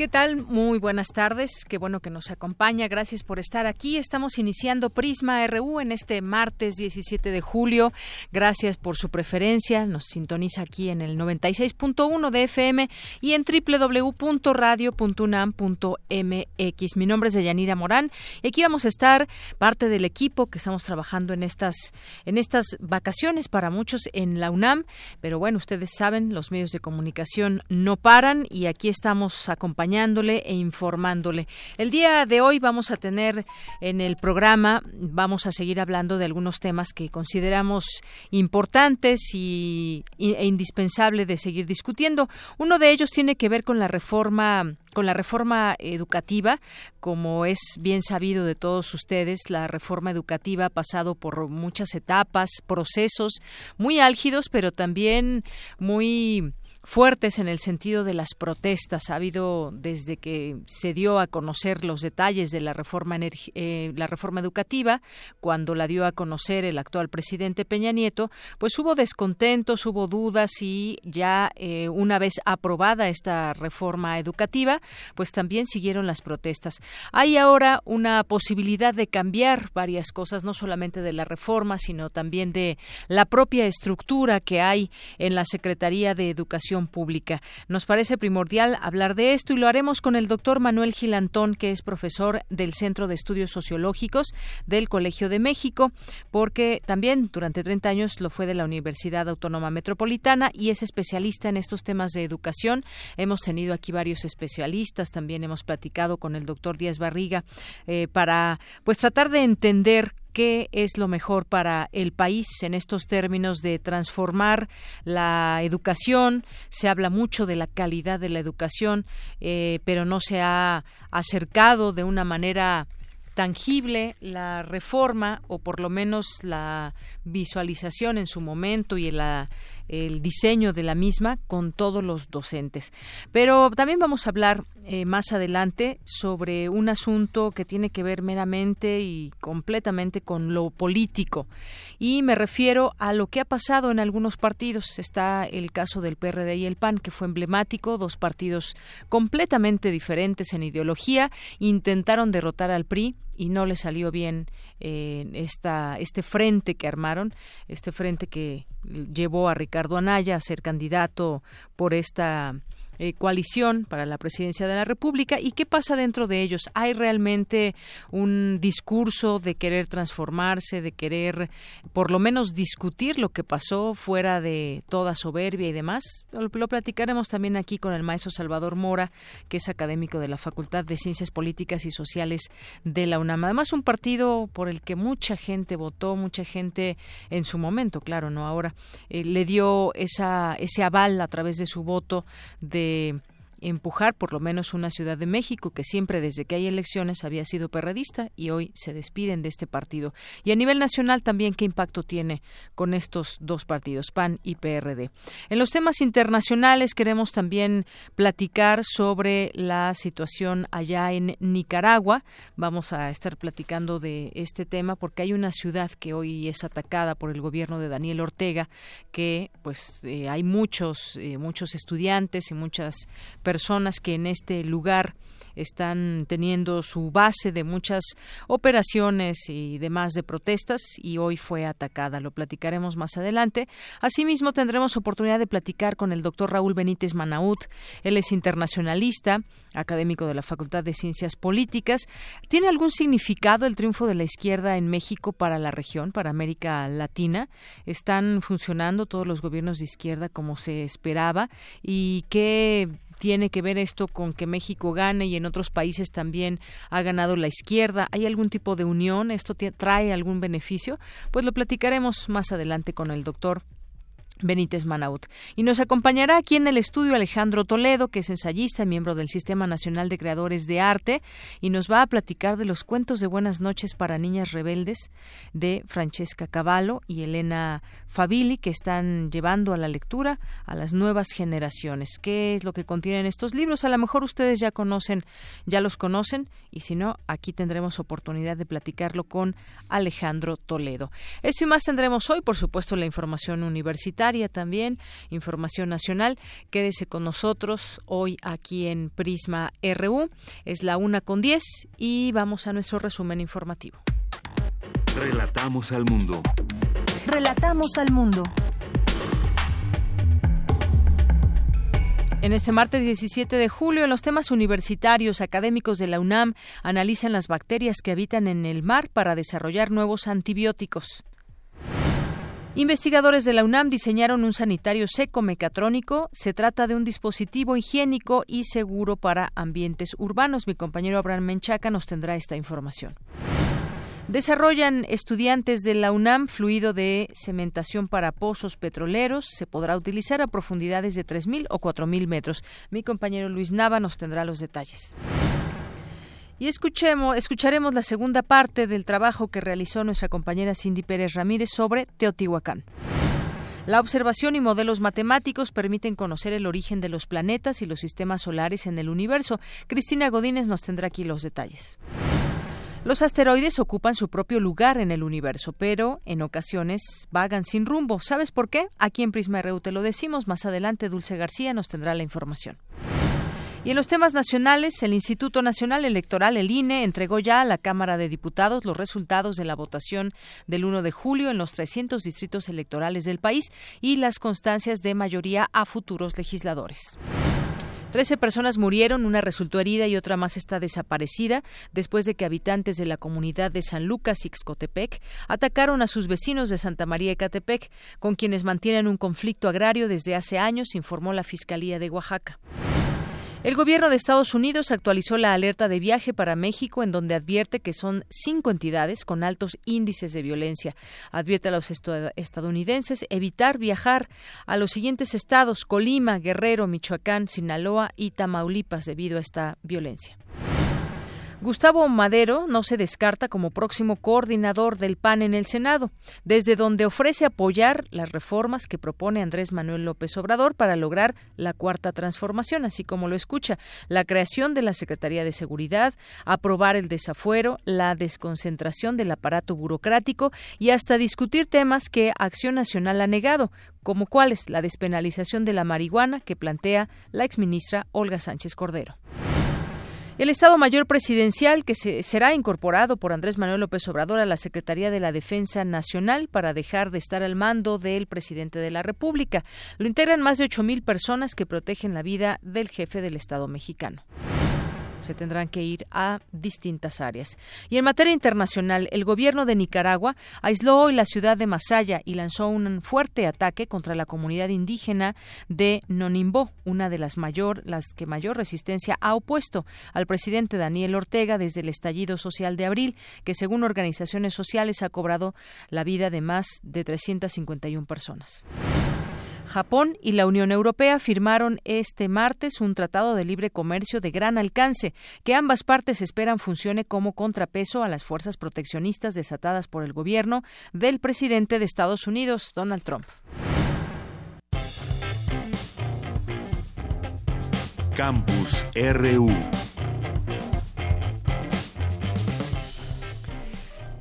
¿Qué tal? Muy buenas tardes. Qué bueno que nos acompaña. Gracias por estar aquí. Estamos iniciando Prisma RU en este martes 17 de julio. Gracias por su preferencia. Nos sintoniza aquí en el 96.1 de FM y en www.radio.unam.mx. Mi nombre es Deyanira Morán y aquí vamos a estar parte del equipo que estamos trabajando en estas en estas vacaciones para muchos en la UNAM, pero bueno, ustedes saben, los medios de comunicación no paran y aquí estamos acompañando e informándole. El día de hoy vamos a tener en el programa, vamos a seguir hablando de algunos temas que consideramos importantes y, e indispensable de seguir discutiendo. Uno de ellos tiene que ver con la reforma con la reforma educativa, como es bien sabido de todos ustedes, la reforma educativa ha pasado por muchas etapas, procesos muy álgidos, pero también muy fuertes en el sentido de las protestas. Ha habido desde que se dio a conocer los detalles de la reforma eh, la reforma educativa, cuando la dio a conocer el actual presidente Peña Nieto, pues hubo descontentos, hubo dudas y ya eh, una vez aprobada esta reforma educativa, pues también siguieron las protestas. Hay ahora una posibilidad de cambiar varias cosas, no solamente de la reforma, sino también de la propia estructura que hay en la Secretaría de Educación pública. Nos parece primordial hablar de esto y lo haremos con el doctor Manuel Gilantón, que es profesor del Centro de Estudios Sociológicos del Colegio de México, porque también durante 30 años lo fue de la Universidad Autónoma Metropolitana y es especialista en estos temas de educación. Hemos tenido aquí varios especialistas, también hemos platicado con el doctor Díaz Barriga eh, para pues tratar de entender qué es lo mejor para el país en estos términos de transformar la educación. Se habla mucho de la calidad de la educación, eh, pero no se ha acercado de una manera tangible la reforma o por lo menos la visualización en su momento y el diseño de la misma con todos los docentes. Pero también vamos a hablar eh, más adelante sobre un asunto que tiene que ver meramente y completamente con lo político. Y me refiero a lo que ha pasado en algunos partidos. Está el caso del PRD y el PAN, que fue emblemático, dos partidos completamente diferentes en ideología, intentaron derrotar al PRI y no le salió bien eh, esta, este frente que armaron, este frente que llevó a Ricardo Anaya a ser candidato por esta eh, coalición para la presidencia de la República y qué pasa dentro de ellos. ¿Hay realmente un discurso de querer transformarse, de querer por lo menos discutir lo que pasó fuera de toda soberbia y demás? Lo, platicaremos también aquí con el maestro Salvador Mora, que es académico de la Facultad de Ciencias Políticas y Sociales de la UNAM. Además, un partido por el que mucha gente votó, mucha gente en su momento, claro, no ahora, eh, le dio esa, ese aval a través de su voto de de empujar por lo menos una Ciudad de México que siempre desde que hay elecciones había sido perredista y hoy se despiden de este partido. Y a nivel nacional también qué impacto tiene con estos dos partidos, PAN y PRD. En los temas internacionales queremos también platicar sobre la situación allá en Nicaragua. Vamos a estar platicando de este tema porque hay una ciudad que hoy es atacada por el gobierno de Daniel Ortega que pues eh, hay muchos eh, muchos estudiantes y muchas personas personas que en este lugar están teniendo su base de muchas operaciones y demás de protestas y hoy fue atacada. Lo platicaremos más adelante. Asimismo, tendremos oportunidad de platicar con el doctor Raúl Benítez Manaut. Él es internacionalista, académico de la Facultad de Ciencias Políticas. ¿Tiene algún significado el triunfo de la izquierda en México para la región, para América Latina? ¿Están funcionando todos los gobiernos de izquierda como se esperaba? ¿Y qué tiene que ver esto con que México gane y en otros países también ha ganado la izquierda. ¿Hay algún tipo de unión? ¿Esto trae algún beneficio? Pues lo platicaremos más adelante con el doctor Benítez Manaut. Y nos acompañará aquí en el estudio Alejandro Toledo, que es ensayista y miembro del Sistema Nacional de Creadores de Arte, y nos va a platicar de los cuentos de Buenas noches para niñas rebeldes de Francesca Cavallo y Elena Fabili, que están llevando a la lectura a las nuevas generaciones. ¿Qué es lo que contienen estos libros? A lo mejor ustedes ya conocen, ya los conocen, y si no, aquí tendremos oportunidad de platicarlo con Alejandro Toledo. Esto y más tendremos hoy, por supuesto, la información universitaria también, información nacional. Quédese con nosotros hoy aquí en Prisma RU. Es la una con 10 y vamos a nuestro resumen informativo. Relatamos al mundo. Relatamos al mundo. En este martes 17 de julio, en los temas universitarios, académicos de la UNAM analizan las bacterias que habitan en el mar para desarrollar nuevos antibióticos. Investigadores de la UNAM diseñaron un sanitario seco mecatrónico. Se trata de un dispositivo higiénico y seguro para ambientes urbanos. Mi compañero Abraham Menchaca nos tendrá esta información. Desarrollan estudiantes de la UNAM fluido de cementación para pozos petroleros. Se podrá utilizar a profundidades de 3.000 o 4.000 metros. Mi compañero Luis Nava nos tendrá los detalles. Y escuchemos, escucharemos la segunda parte del trabajo que realizó nuestra compañera Cindy Pérez Ramírez sobre Teotihuacán. La observación y modelos matemáticos permiten conocer el origen de los planetas y los sistemas solares en el universo. Cristina Godínez nos tendrá aquí los detalles. Los asteroides ocupan su propio lugar en el universo, pero en ocasiones vagan sin rumbo. ¿Sabes por qué? Aquí en Prisma RU te lo decimos. Más adelante Dulce García nos tendrá la información. Y en los temas nacionales, el Instituto Nacional Electoral, el INE, entregó ya a la Cámara de Diputados los resultados de la votación del 1 de julio en los 300 distritos electorales del país y las constancias de mayoría a futuros legisladores. Trece personas murieron, una resultó herida y otra más está desaparecida después de que habitantes de la comunidad de San Lucas, Ixcotepec, atacaron a sus vecinos de Santa María Ecatepec, con quienes mantienen un conflicto agrario desde hace años, informó la Fiscalía de Oaxaca. El gobierno de Estados Unidos actualizó la alerta de viaje para México en donde advierte que son cinco entidades con altos índices de violencia. Advierte a los estadounidenses evitar viajar a los siguientes estados Colima, Guerrero, Michoacán, Sinaloa y Tamaulipas debido a esta violencia. Gustavo Madero no se descarta como próximo coordinador del PAN en el Senado, desde donde ofrece apoyar las reformas que propone Andrés Manuel López Obrador para lograr la cuarta transformación, así como lo escucha, la creación de la Secretaría de Seguridad, aprobar el desafuero, la desconcentración del aparato burocrático y hasta discutir temas que Acción Nacional ha negado, como cuáles la despenalización de la marihuana que plantea la exministra Olga Sánchez Cordero. El Estado Mayor Presidencial, que se, será incorporado por Andrés Manuel López Obrador a la Secretaría de la Defensa Nacional para dejar de estar al mando del presidente de la República. Lo integran más de ocho mil personas que protegen la vida del jefe del Estado mexicano se tendrán que ir a distintas áreas. Y en materia internacional, el gobierno de Nicaragua aisló hoy la ciudad de Masaya y lanzó un fuerte ataque contra la comunidad indígena de Nonimbó, una de las mayor, las que mayor resistencia ha opuesto al presidente Daniel Ortega desde el estallido social de abril, que según organizaciones sociales ha cobrado la vida de más de 351 personas. Japón y la Unión Europea firmaron este martes un tratado de libre comercio de gran alcance que ambas partes esperan funcione como contrapeso a las fuerzas proteccionistas desatadas por el gobierno del presidente de Estados Unidos, Donald Trump. Campus RU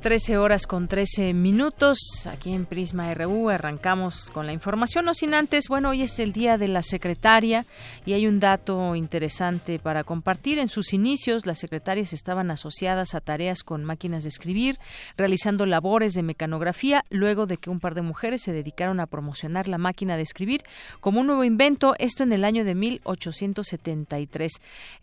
13 horas con 13 minutos. Aquí en Prisma RU arrancamos con la información. No sin antes, bueno, hoy es el día de la secretaria y hay un dato interesante para compartir. En sus inicios, las secretarias estaban asociadas a tareas con máquinas de escribir, realizando labores de mecanografía, luego de que un par de mujeres se dedicaron a promocionar la máquina de escribir como un nuevo invento, esto en el año de 1873.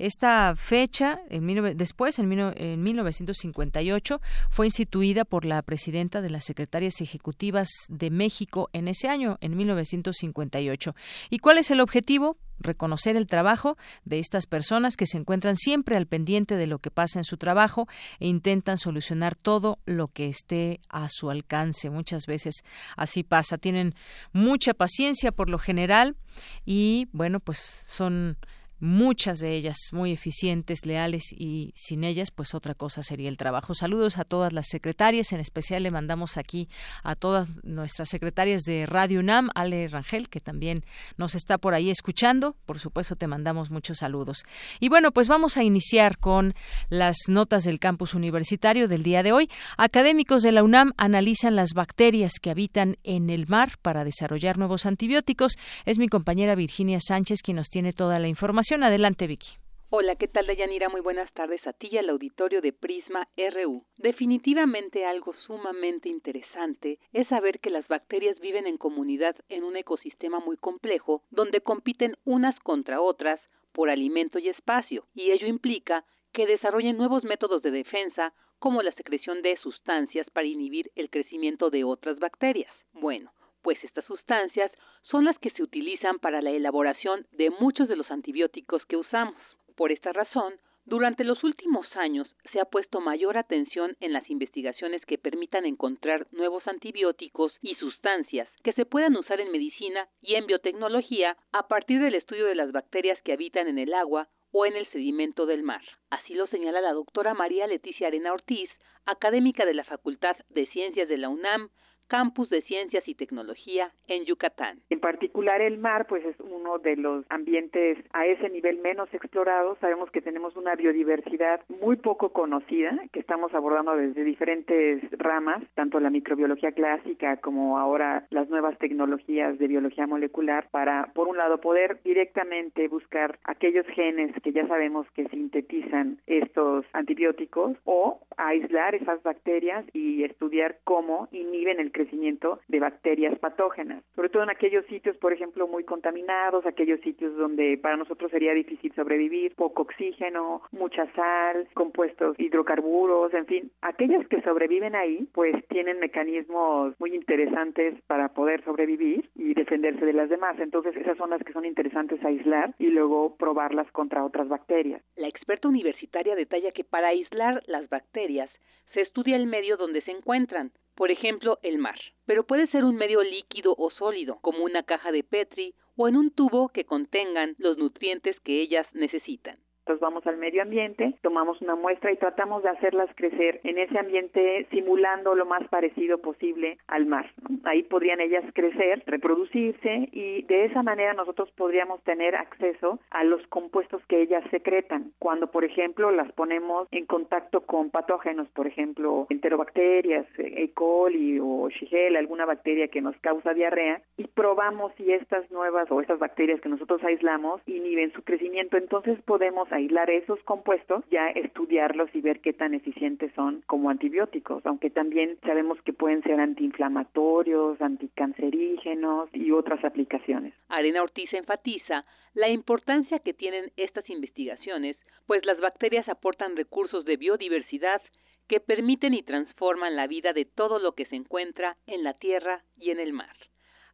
Esta fecha, en, después, en, en 1958, fue instituida instituida por la presidenta de las Secretarias Ejecutivas de México en ese año, en 1958. ¿Y cuál es el objetivo? reconocer el trabajo de estas personas que se encuentran siempre al pendiente de lo que pasa en su trabajo e intentan solucionar todo lo que esté a su alcance. Muchas veces así pasa. Tienen mucha paciencia por lo general y bueno, pues son muchas de ellas muy eficientes, leales y sin ellas pues otra cosa sería el trabajo. Saludos a todas las secretarias, en especial le mandamos aquí a todas nuestras secretarias de Radio UNAM, Ale Rangel, que también nos está por ahí escuchando. Por supuesto te mandamos muchos saludos. Y bueno, pues vamos a iniciar con las notas del campus universitario del día de hoy. Académicos de la UNAM analizan las bacterias que habitan en el mar para desarrollar nuevos antibióticos. Es mi compañera Virginia Sánchez quien nos tiene toda la información Adelante, Vicky. Hola, ¿qué tal, Dayanira? Muy buenas tardes a ti y al auditorio de Prisma RU. Definitivamente algo sumamente interesante es saber que las bacterias viven en comunidad en un ecosistema muy complejo, donde compiten unas contra otras por alimento y espacio, y ello implica que desarrollen nuevos métodos de defensa, como la secreción de sustancias para inhibir el crecimiento de otras bacterias. Bueno, pues estas sustancias son las que se utilizan para la elaboración de muchos de los antibióticos que usamos. Por esta razón, durante los últimos años se ha puesto mayor atención en las investigaciones que permitan encontrar nuevos antibióticos y sustancias que se puedan usar en medicina y en biotecnología a partir del estudio de las bacterias que habitan en el agua o en el sedimento del mar. Así lo señala la doctora María Leticia Arena Ortiz, académica de la Facultad de Ciencias de la UNAM, Campus de Ciencias y Tecnología en Yucatán. En particular el mar, pues es uno de los ambientes a ese nivel menos explorados. Sabemos que tenemos una biodiversidad muy poco conocida que estamos abordando desde diferentes ramas, tanto la microbiología clásica como ahora las nuevas tecnologías de biología molecular para, por un lado, poder directamente buscar aquellos genes que ya sabemos que sintetizan estos antibióticos o aislar esas bacterias y estudiar cómo inhiben el crecimiento de bacterias patógenas, sobre todo en aquellos sitios, por ejemplo, muy contaminados, aquellos sitios donde para nosotros sería difícil sobrevivir, poco oxígeno, mucha sal, compuestos hidrocarburos, en fin, aquellas que sobreviven ahí, pues tienen mecanismos muy interesantes para poder sobrevivir y defenderse de las demás. Entonces, esas son las que son interesantes aislar y luego probarlas contra otras bacterias. La experta universitaria detalla que para aislar las bacterias se estudia el medio donde se encuentran, por ejemplo, el mar, pero puede ser un medio líquido o sólido, como una caja de Petri o en un tubo que contengan los nutrientes que ellas necesitan. Entonces vamos al medio ambiente, tomamos una muestra y tratamos de hacerlas crecer en ese ambiente simulando lo más parecido posible al mar. Ahí podrían ellas crecer, reproducirse y de esa manera nosotros podríamos tener acceso a los compuestos que ellas secretan. Cuando, por ejemplo, las ponemos en contacto con patógenos, por ejemplo, enterobacterias, E. coli o Shigella, alguna bacteria que nos causa diarrea, y probamos si estas nuevas o estas bacterias que nosotros aislamos inhiben su crecimiento, entonces podemos aislar esos compuestos, ya estudiarlos y ver qué tan eficientes son como antibióticos, aunque también sabemos que pueden ser antiinflamatorios, anticancerígenos y otras aplicaciones. Arena Ortiz enfatiza la importancia que tienen estas investigaciones, pues las bacterias aportan recursos de biodiversidad que permiten y transforman la vida de todo lo que se encuentra en la tierra y en el mar.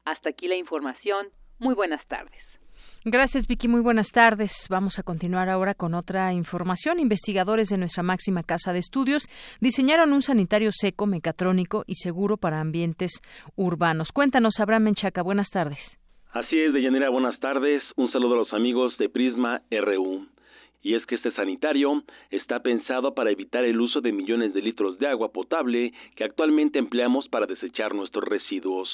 Hasta aquí la información. Muy buenas tardes. Gracias, Vicky. Muy buenas tardes. Vamos a continuar ahora con otra información. Investigadores de nuestra máxima casa de estudios diseñaron un sanitario seco, mecatrónico y seguro para ambientes urbanos. Cuéntanos, Abraham Menchaca. Buenas tardes. Así es, Deyanira. Buenas tardes. Un saludo a los amigos de Prisma RU y es que este sanitario está pensado para evitar el uso de millones de litros de agua potable que actualmente empleamos para desechar nuestros residuos.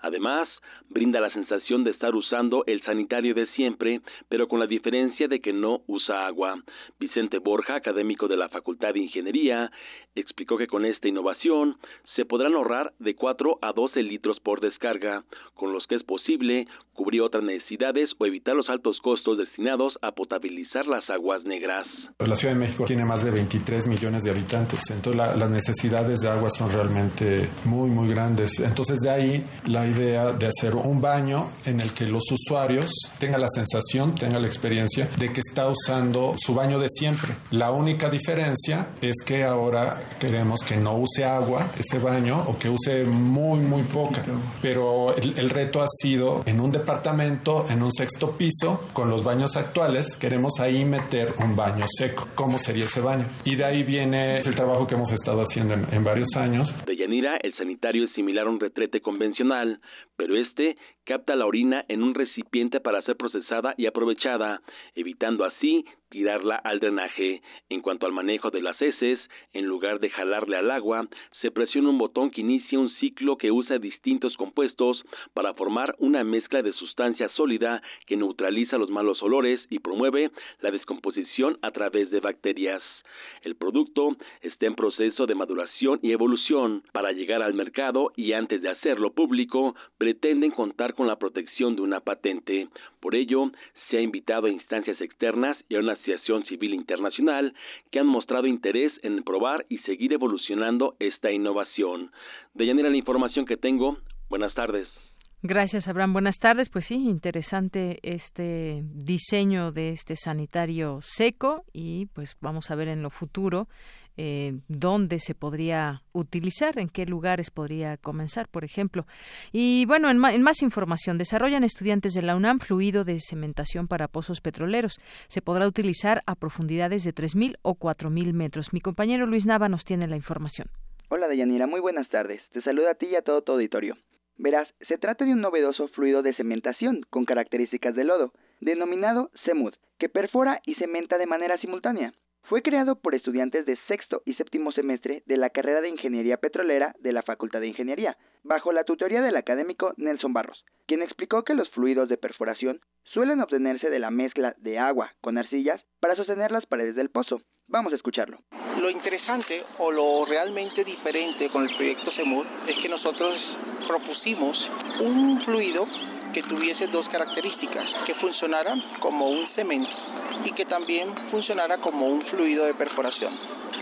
Además, brinda la sensación de estar usando el sanitario de siempre, pero con la diferencia de que no usa agua. Vicente Borja, académico de la Facultad de Ingeniería, explicó que con esta innovación se podrán ahorrar de 4 a 12 litros por descarga, con los que es posible cubrir otras necesidades o evitar los altos costos destinados a potabilizar las aguas negras. La Ciudad de México tiene más de 23 millones de habitantes, entonces las necesidades de agua son realmente muy, muy grandes. Entonces de ahí la idea de hacer un baño en el que los usuarios tengan la sensación, tengan la experiencia de que está usando su baño de siempre. La única diferencia es que ahora queremos que no use agua ese baño o que use muy, muy poca. Pero el, el reto ha sido en un departamento, en un sexto piso, con los baños actuales, queremos ahí meter un baño seco. ¿Cómo sería ese baño? Y de ahí viene el trabajo que hemos estado haciendo en, varios años. De El sanitario es similar a un retrete convencional, pero este capta la orina en un recipiente para ser procesada y aprovechada, evitando así tirarla al drenaje. En cuanto al manejo de las heces, en lugar de jalarle al agua, se presiona un botón que inicia un ciclo que usa distintos compuestos para formar una mezcla de sustancia sólida que neutraliza los malos olores y promueve la descomposición a través de bacterias. El producto está en proceso de maduración y evolución. Para llegar al mercado y antes de hacerlo público, pretenden contar con la protección de una patente. Por ello, se ha invitado a instancias externas y a una asociación civil internacional que han mostrado interés en probar y seguir evolucionando esta innovación. De la información que tengo. Buenas tardes. Gracias, Abraham. Buenas tardes. Pues sí, interesante este diseño de este sanitario seco y pues vamos a ver en lo futuro eh, dónde se podría utilizar, en qué lugares podría comenzar, por ejemplo. Y bueno, en, más información, desarrollan estudiantes de la UNAM fluido de cementación para pozos petroleros. Se podrá utilizar a profundidades de 3.000 o 4.000 metros. Mi compañero Luis Nava nos tiene la información. Hola, Deyanira. Muy buenas tardes. Te saluda a ti y a todo tu auditorio. Verás, se trata de un novedoso fluido de cementación con características de lodo, denominado CEMUD, que perfora y cementa de manera simultánea. Fue creado por estudiantes de sexto y séptimo semestre de la carrera de Ingeniería Petrolera de la Facultad de Ingeniería, bajo la tutoría del académico Nelson Barros, quien explicó que los fluidos de perforación suelen obtenerse de la mezcla de agua con arcillas para sostener las paredes del pozo. Vamos a escucharlo. Lo interesante o lo realmente diferente con el proyecto CEMUR es que nosotros propusimos un fluido que tuviese dos características, que funcionara como un cemento y que también funcionara como un fluido de perforación.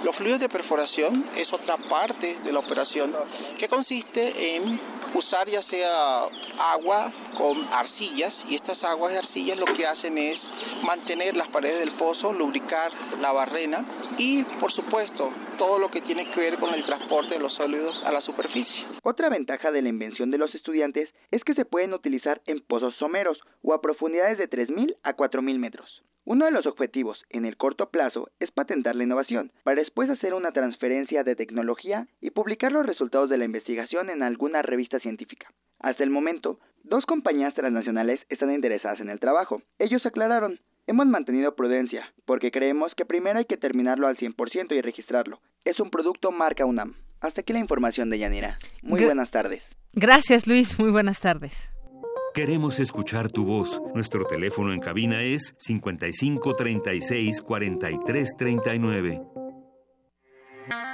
Los fluidos de perforación es otra parte de la operación que consiste en usar ya sea agua con arcillas y estas aguas de arcillas lo que hacen es mantener las paredes del pozo, lubricar la barrena y por supuesto todo lo que tiene que ver con el transporte de los sólidos a la superficie. Otra ventaja de la invención de los estudiantes es que se pueden utilizar en pozos someros o a profundidades de 3.000 a 4.000 metros. Uno de los objetivos en el corto plazo es patentar la innovación, para después hacer una transferencia de tecnología y publicar los resultados de la investigación en alguna revista científica. Hasta el momento, dos compañías transnacionales están interesadas en el trabajo. Ellos aclararon, hemos mantenido prudencia, porque creemos que primero hay que terminarlo al 100% y registrarlo. Es un producto marca UNAM. Hasta aquí la información de Yanira. Muy buenas tardes. Gracias Luis, muy buenas tardes. Queremos escuchar tu voz. Nuestro teléfono en cabina es 55 36 43 39.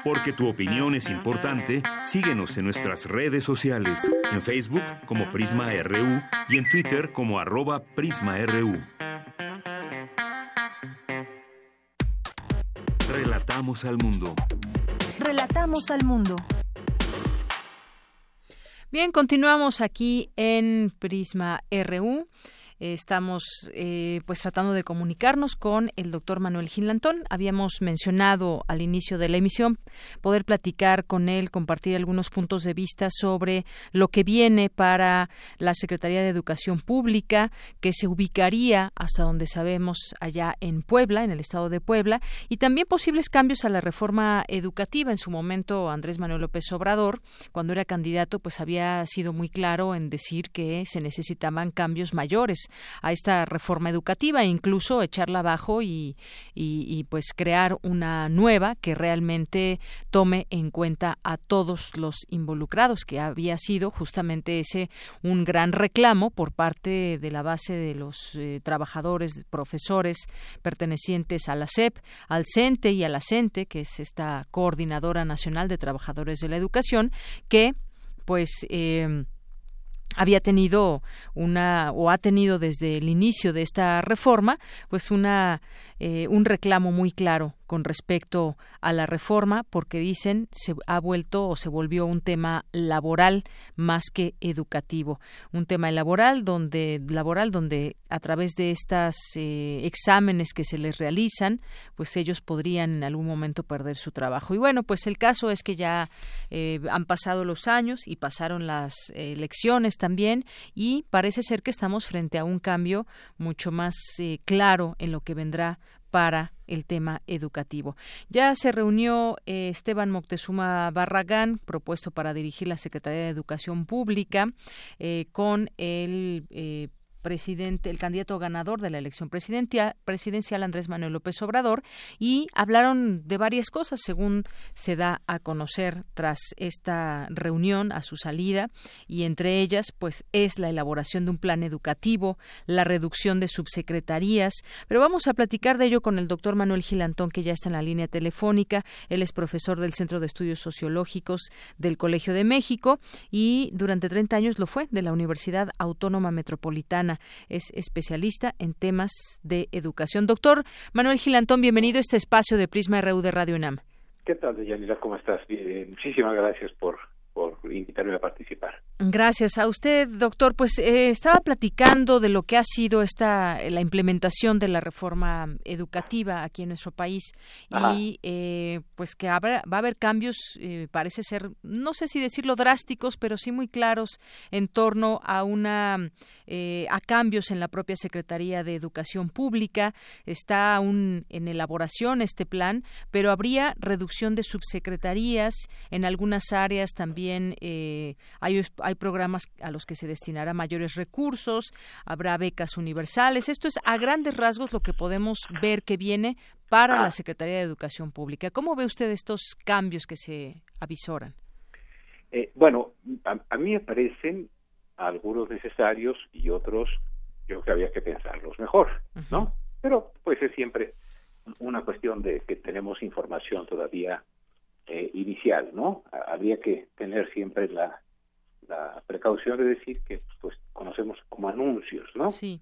Porque tu opinión es importante, síguenos en nuestras redes sociales, en Facebook como Prisma RU y en Twitter como arroba PrismaRU. Relatamos al mundo. Relatamos al mundo. Bien, continuamos aquí en Prisma RU. Estamos eh, pues tratando de comunicarnos con el doctor Manuel Gilantón. Habíamos mencionado al inicio de la emisión poder platicar con él, compartir algunos puntos de vista sobre lo que viene para la Secretaría de Educación Pública, que se ubicaría hasta donde sabemos allá en Puebla, en el estado de Puebla, y también posibles cambios a la reforma educativa. En su momento, Andrés Manuel López Obrador, cuando era candidato, pues había sido muy claro en decir que se necesitaban cambios mayores a esta reforma educativa e incluso echarla abajo y, y, pues crear una nueva que realmente tome en cuenta a todos los involucrados, que había sido justamente ese un gran reclamo por parte de la base de los eh, trabajadores, profesores pertenecientes a la SEP, al CENTE y a la CENTE, que es esta coordinadora nacional de trabajadores de la educación, que pues eh, había tenido una o ha tenido desde el inicio de esta reforma pues una eh, un reclamo muy claro con respecto a la reforma porque dicen se ha vuelto o se volvió un tema laboral más que educativo. Un tema laboral donde laboral donde a través de estas eh, exámenes que se les realizan pues ellos podrían en algún momento perder su trabajo. Y bueno pues el caso es que ya eh, han pasado los años y pasaron las elecciones también y parece ser que estamos frente a un cambio mucho más claro en lo que vendrá para el tema educativo. Ya se reunió eh, Esteban Moctezuma Barragán, propuesto para dirigir la Secretaría de Educación Pública, eh, con el eh, presidente, el candidato ganador de la elección presidencial, Andrés Manuel López Obrador, y hablaron de varias cosas, según se da a conocer tras esta reunión a su salida, y entre ellas, pues, es la elaboración de un plan educativo, la reducción de subsecretarías. Pero vamos a platicar de ello con el doctor Manuel Gilantón, que ya está en la línea telefónica. Él es profesor del Centro de Estudios Sociológicos del Colegio de México y durante 30 años lo fue de la Universidad Autónoma Metropolitana es especialista en temas de educación. Doctor Manuel Gilantón, bienvenido a este espacio de Prisma RU de Radio UNAM. ¿Qué tal, Yanira? ¿Cómo estás? muchísimas gracias por, por invitarme a participar. Gracias a usted, doctor. Pues eh, estaba platicando de lo que ha sido esta la implementación de la reforma educativa aquí en nuestro país y eh, pues que habrá, va a haber cambios, eh, parece ser, no sé si decirlo drásticos, pero sí muy claros en torno a una a cambios en la propia Secretaría de Educación Pública. Está aún en elaboración este plan, pero habría reducción de subsecretarías en algunas áreas también hay, hay hay programas a los que se destinará mayores recursos, habrá becas universales. Esto es a grandes rasgos lo que podemos ver que viene para la Secretaría de Educación Pública. ¿Cómo ve usted estos cambios que se avisoran? Eh, bueno, a, mí me parecen algunos necesarios y otros yo creo que había que pensarlos mejor, ¿no? Pero pues es siempre una cuestión de que tenemos información todavía eh, inicial, ¿no? Habría que tener siempre la la precaución de decir que pues conocemos como anuncios, ¿no? Sí.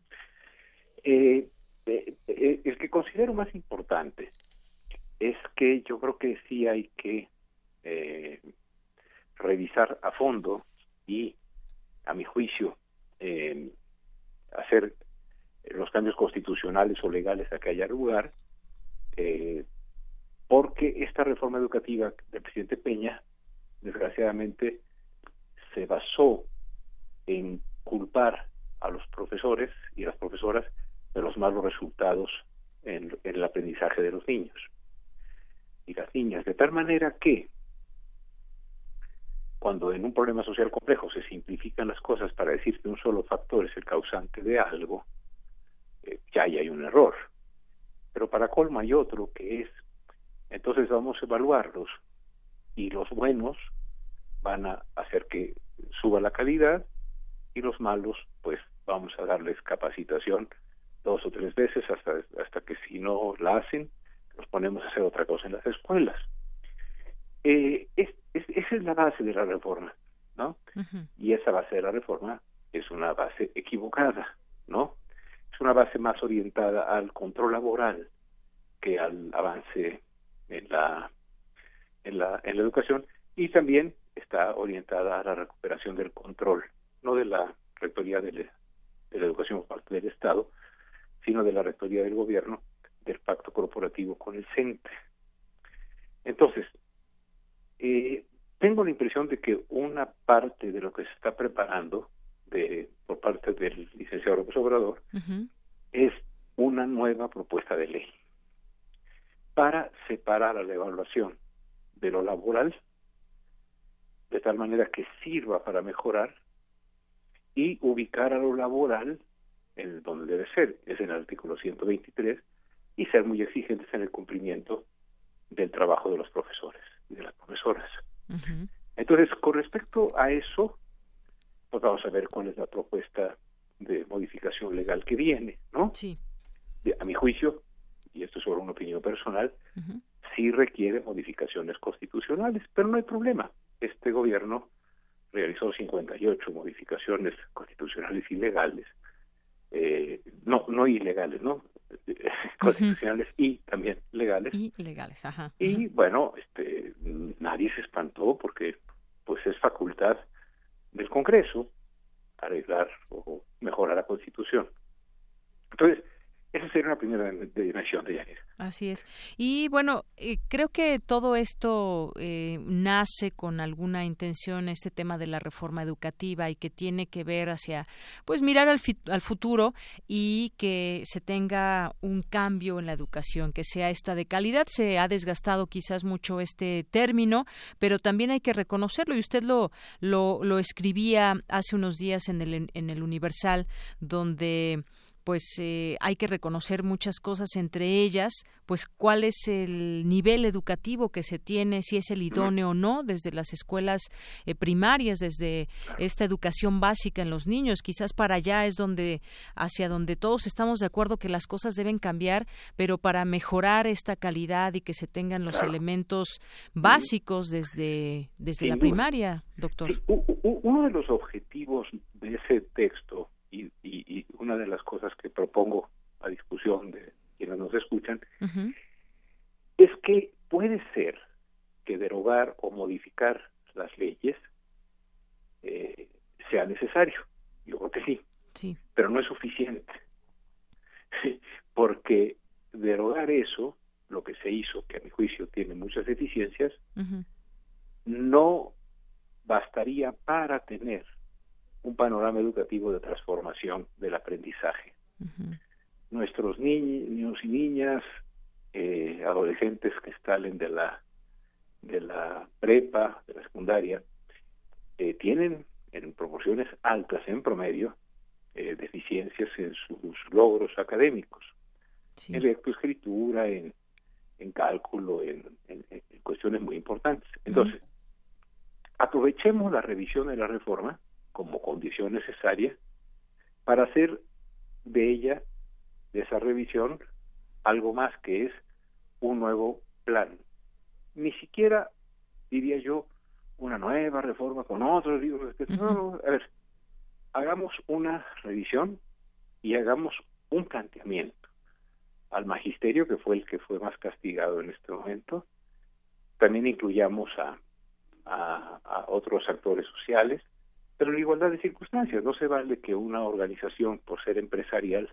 Eh, eh, eh, el que considero más importante es que yo creo que sí hay que revisar a fondo y, a mi juicio, hacer los cambios constitucionales o legales a que haya lugar, porque esta reforma educativa del presidente Peña, desgraciadamente, se basó en culpar a los profesores y las profesoras de los malos resultados en, el aprendizaje de los niños y las niñas, de tal manera que cuando en un problema social complejo se simplifican las cosas para decir que un solo factor es el causante de algo, eh, ya hay un error. Pero para colmo hay otro que es, entonces vamos a evaluarlos y los buenos van a hacer que suba la calidad y los malos pues vamos a darles capacitación dos o tres veces hasta hasta que si no la hacen los ponemos a hacer otra cosa en las escuelas. Eh, es, esa es la base de la reforma no y esa base de la reforma es una base equivocada no es una base más orientada al control laboral que al avance en la en la en la educación y también está orientada a la recuperación del control, no de la rectoría de la, educación por parte del Estado, sino de la rectoría del gobierno del pacto corporativo con el CENTE. Entonces, eh, tengo la impresión de que una parte de lo que se está preparando de, por parte del licenciado López Obrador es una nueva propuesta de ley para separar a la evaluación de lo laboral de tal manera que sirva para mejorar y ubicar a lo laboral en donde debe ser, es en el artículo 123, y ser muy exigentes en el cumplimiento del trabajo de los profesores y de las profesoras. Entonces, con respecto a eso, pues vamos a ver cuál es la propuesta de modificación legal que viene, ¿no? Sí. a mi juicio, y esto es solo una opinión personal, sí requiere modificaciones constitucionales, pero no hay problema este gobierno realizó 58 modificaciones constitucionales ilegales, eh, no, no ilegales, ¿no? constitucionales y también legales. Y legales, ajá. Y bueno, este, nadie se espantó porque pues es facultad del Congreso arreglar o mejorar la Constitución. Entonces, esa sería una primera dimensión de Yanira. Así es. Y bueno, eh, creo que todo esto eh, nace con alguna intención, este tema de la reforma educativa y que tiene que ver hacia, pues mirar al, al futuro y que se tenga un cambio en la educación, que sea esta de calidad. Se ha desgastado quizás mucho este término, pero también hay que reconocerlo y usted lo, lo, lo escribía hace unos días en el, en el Universal, donde pues eh, hay que reconocer muchas cosas, entre ellas, pues cuál es el nivel educativo que se tiene, si es el idóneo o no, desde las escuelas eh, primarias, desde esta educación básica en los niños. Quizás para allá es donde, hacia donde todos estamos de acuerdo que las cosas deben cambiar, pero para mejorar esta calidad y que se tengan los elementos básicos desde, desde la primaria, doctor. Uno de los objetivos de ese texto y, y, una de las cosas que propongo a discusión de quienes nos escuchan es que puede ser que derogar o modificar las leyes eh, sea necesario. Yo creo que sí, sí. pero no es suficiente. Porque derogar eso, lo que se hizo, que a mi juicio tiene muchas deficiencias, no bastaría para tener un panorama educativo de transformación del aprendizaje. Nuestros niños y niñas, eh, adolescentes que salen de la de la prepa, de la secundaria, eh, tienen en proporciones altas en promedio eh, deficiencias en sus logros académicos, en lectoescritura, en, en cálculo, en, en, cuestiones muy importantes. Entonces, aprovechemos la revisión de la reforma como condición necesaria para hacer de ella, de esa revisión, algo más que es un nuevo plan. Ni siquiera, diría yo, una nueva reforma con otros libros. No, a ver, hagamos una revisión y hagamos un planteamiento al magisterio, que fue el que fue más castigado en este momento. También incluyamos a, a, a otros actores sociales, pero en igualdad de circunstancias. No se vale que una organización, por ser empresarial,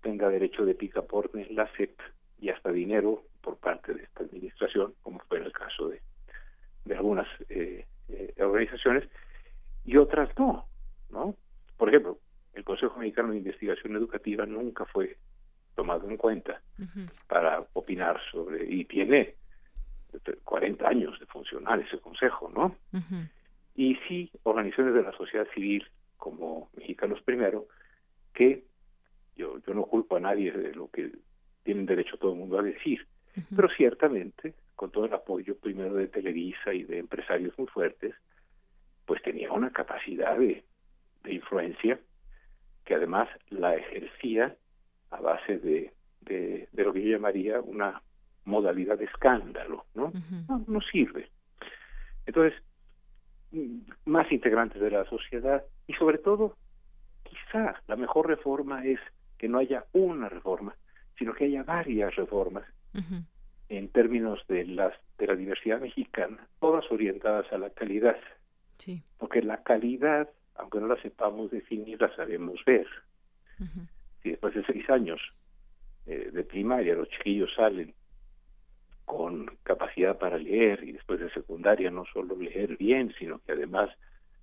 tenga derecho de picaporte la CEP y hasta dinero por parte de esta administración, como fue en el caso de, de algunas eh, eh, organizaciones, y otras no, ¿no? Por ejemplo, el Consejo Mexicano de Investigación Educativa nunca fue tomado en cuenta para opinar sobre, y tiene 40 años de funcionar ese consejo, ¿no? Y sí organizaciones de la sociedad civil como Mexicanos Primero, que yo, yo no culpo a nadie de lo que tienen derecho todo el mundo a decir, pero ciertamente, con todo el apoyo primero de Televisa y de empresarios muy fuertes, pues tenía una capacidad de, de influencia que además la ejercía a base de, de, de lo que yo llamaría una modalidad de escándalo, ¿no? no, no sirve. Entonces, más integrantes de la sociedad. Y sobre todo quizá la mejor reforma es que no haya una reforma sino que haya varias reformas en términos de las de la diversidad mexicana todas orientadas a la calidad. Sí. porque la calidad aunque no la sepamos definir la sabemos ver. Si después de seis años eh, de primaria los chiquillos salen con capacidad para leer y después de secundaria no solo leer bien, sino que además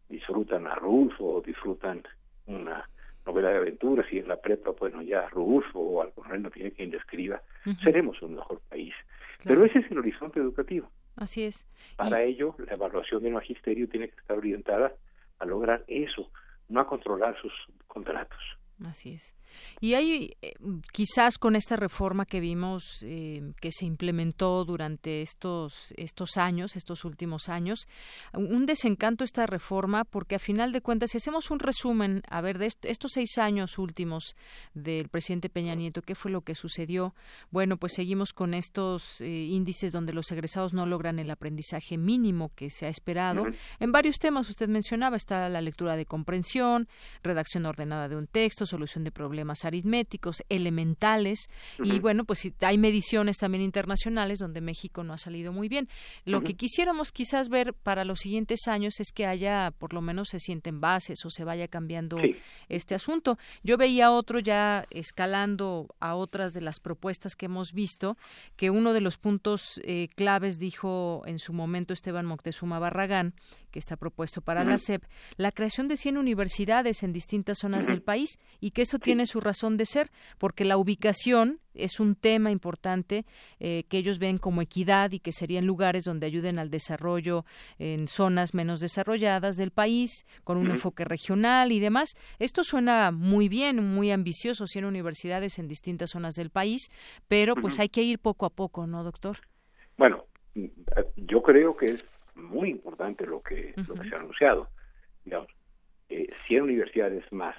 disfrutan a Rulfo, disfrutan una novela de aventuras y en la prepa, bueno, ya Rulfo o algo no tiene quien le escriba, seremos un mejor país. Pero ese es el horizonte educativo. Así es. Para ello, la evaluación del magisterio tiene que estar orientada a lograr eso, no a controlar sus contratos. Así es. Y hay eh, quizás con esta reforma que vimos eh, que se implementó durante estos estos años, estos últimos años, un desencanto esta reforma porque a final de cuentas si hacemos un resumen, a ver de estos seis años últimos del presidente Peña Nieto, qué fue lo que sucedió. Bueno, pues seguimos con estos eh, índices donde los egresados no logran el aprendizaje mínimo que se ha esperado en varios temas. Usted mencionaba está la lectura de comprensión, redacción ordenada de un texto solución de problemas aritméticos, elementales, y bueno, pues hay mediciones también internacionales donde México no ha salido muy bien. Lo que quisiéramos quizás ver para los siguientes años es que haya, por lo menos se sienten bases o se vaya cambiando este asunto. Yo veía otro ya escalando a otras de las propuestas que hemos visto, que uno de los puntos eh, claves dijo en su momento Esteban Moctezuma Barragán, que está propuesto para la SEP, la creación de 100 universidades en distintas zonas del país y que eso tiene su razón de ser, porque la ubicación es un tema importante eh, que ellos ven como equidad y que serían lugares donde ayuden al desarrollo en zonas menos desarrolladas del país, con un enfoque regional y demás. Esto suena muy bien, muy ambicioso, 100 universidades en distintas zonas del país, pero pues hay que ir poco a poco, ¿no, doctor? Bueno, yo creo que es muy importante lo que, lo que se ha anunciado. Digamos, eh, 100 universidades más.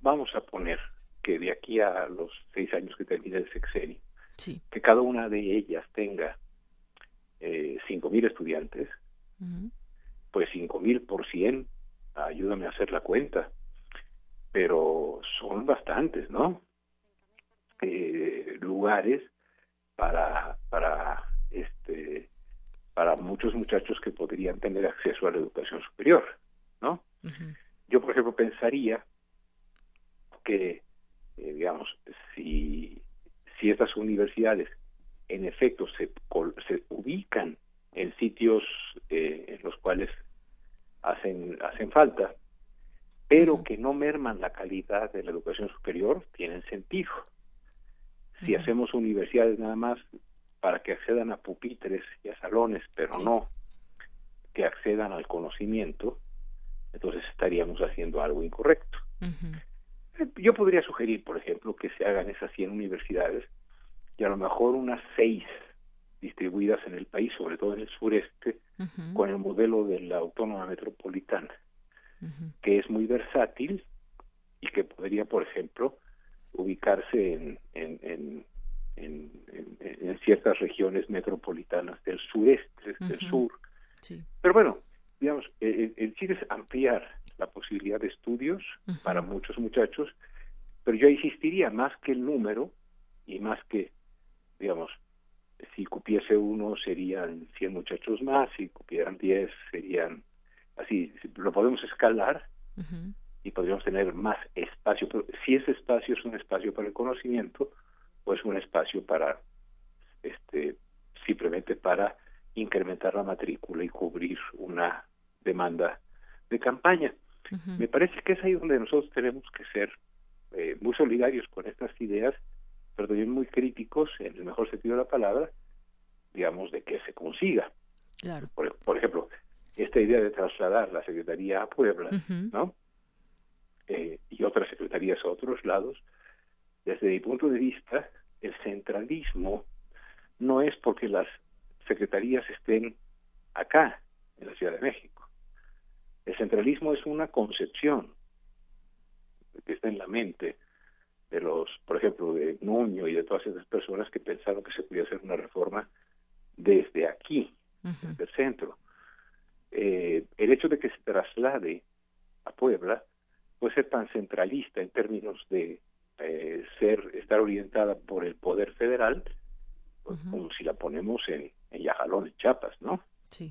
Vamos a poner que de aquí a los seis años que termine el sexenio, que cada una de ellas tenga eh, cinco mil estudiantes, pues cinco mil por cien, ayúdame a hacer la cuenta, pero son bastantes, ¿no? Eh, lugares para para este para muchos muchachos que podrían tener acceso a la educación superior, ¿no? Yo, por ejemplo, pensaría que, eh, digamos, si, si estas universidades en efecto se, se ubican en sitios eh, en los cuales hacen, hacen falta, pero que no merman la calidad de la educación superior, tienen sentido. Si hacemos universidades nada más para que accedan a pupitres y a salones, pero no que accedan al conocimiento, entonces estaríamos haciendo algo incorrecto. Eh, yo podría sugerir, por ejemplo, que se hagan esas 100 universidades y a lo mejor unas seis distribuidas en el país, sobre todo en el sureste, con el modelo de la autónoma metropolitana, que es muy versátil y que podría, por ejemplo, ubicarse en, en, en, en, ciertas regiones metropolitanas del sureste, del sur. Pero bueno, digamos, el, el, chile es ampliar la posibilidad de estudios para muchos muchachos, pero yo insistiría más que el número y más que, digamos, si cupiese uno serían 100 muchachos más, si cupieran 10 serían así, lo podemos escalar y podríamos tener más espacio, pero si ese espacio es un espacio para el conocimiento, pues un espacio para este simplemente para incrementar la matrícula y cubrir una demanda de campaña. Me parece que es ahí donde nosotros tenemos que ser eh, muy solidarios con estas ideas, pero también muy críticos, en el mejor sentido de la palabra, digamos, de que se consiga. Claro. Por, ejemplo, esta idea de trasladar la Secretaría a Puebla, ¿no? Eh, y otras secretarías a otros lados, desde mi punto de vista, el centralismo no es porque las secretarías estén acá, en la Ciudad de México. El centralismo es una concepción que está en la mente de los, por ejemplo, de Nuño y de todas esas personas que pensaron que se podía hacer una reforma desde aquí, desde el centro. Eh, el hecho de que se traslade a Puebla puede ser tan centralista en términos de eh, ser estar orientada por el poder federal pues, como si la ponemos en, en Yajalón, en Chiapas, ¿no? Sí.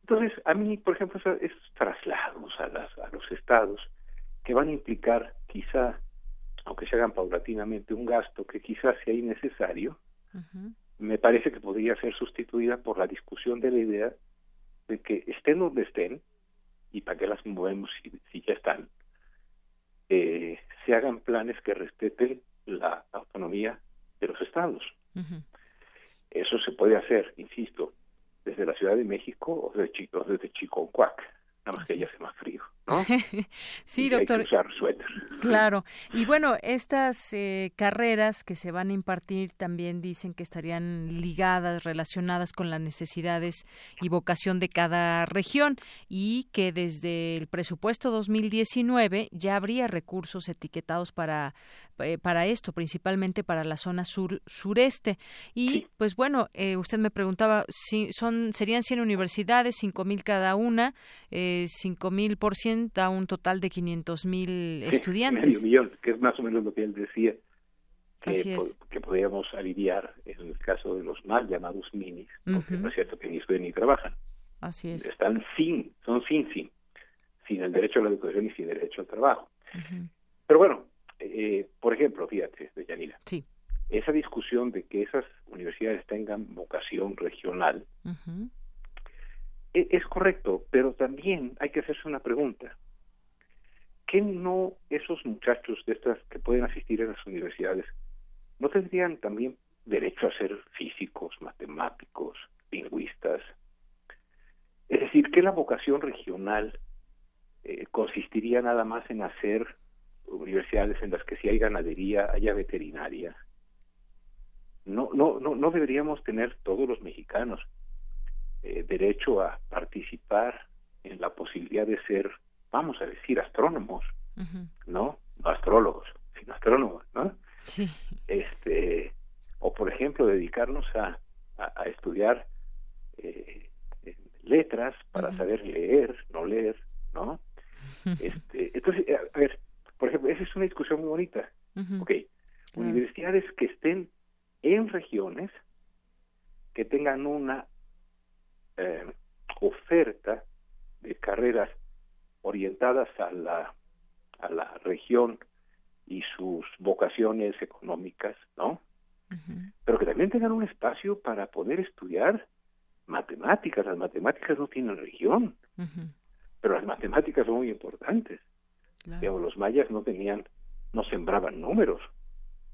Entonces, a mí, por ejemplo, esos traslados a, las, a los estados que van a implicar quizá, aunque se hagan paulatinamente, un gasto que quizás sea innecesario, me parece que podría ser sustituida por la discusión de la idea de que estén donde estén, y para qué las movemos si, si ya están, eh, se hagan planes que respeten la autonomía de los estados. Eso se puede hacer, insisto, desde la Ciudad de México o desde, Chico, desde Chiconcuac, nada más que ya hace más frío, ¿no? sí, doctor. Hay que usar suéter. Claro. Y bueno, estas eh, carreras que se van a impartir también dicen que estarían ligadas, relacionadas con las necesidades y vocación de cada región y que desde el presupuesto 2019 ya habría recursos etiquetados para eh, para esto, principalmente para la zona sur sureste. Y pues bueno, eh, usted me preguntaba si son serían 100 universidades, 5000 cada una, eh, 5000 por ciento a un total de 500 mil estudiantes. Medio millón, que es más o menos lo que él decía. Que, que podríamos aliviar en el caso de los mal llamados minis, porque no es cierto que ni estudian ni trabajan. Así es. Están sin, son sin, sin, sin el derecho a la educación y sin derecho al trabajo. Pero bueno, eh, por ejemplo, fíjate, de Yanira, sí. esa discusión de que esas universidades tengan vocación regional e, es, correcto, pero también hay que hacerse una pregunta. ¿Qué no esos muchachos de estas que pueden asistir a las universidades no tendrían también derecho a ser físicos, matemáticos, lingüistas? Es decir, que la vocación regional eh, consistiría nada más en hacer universidades en las que si hay ganadería, haya veterinaria. No, no, no, no deberíamos tener todos los mexicanos eh, derecho a participar en la posibilidad de ser, vamos a decir, astrónomos, ¿no? No astrólogos, sino astrónomos, ¿no? Sí. Este, o por ejemplo, dedicarnos a, a, estudiar eh, letras para saber leer, no leer, ¿no? Este, entonces, a ver, por ejemplo, esa es una discusión muy bonita. Ok, universidades que estén en regiones que tengan una eh, oferta de carreras orientadas a la a la región y sus vocaciones económicas, ¿no? Pero que también tengan un espacio para poder estudiar matemáticas. Las matemáticas no tienen región, pero las matemáticas son muy importantes los mayas no tenían, no sembraban números,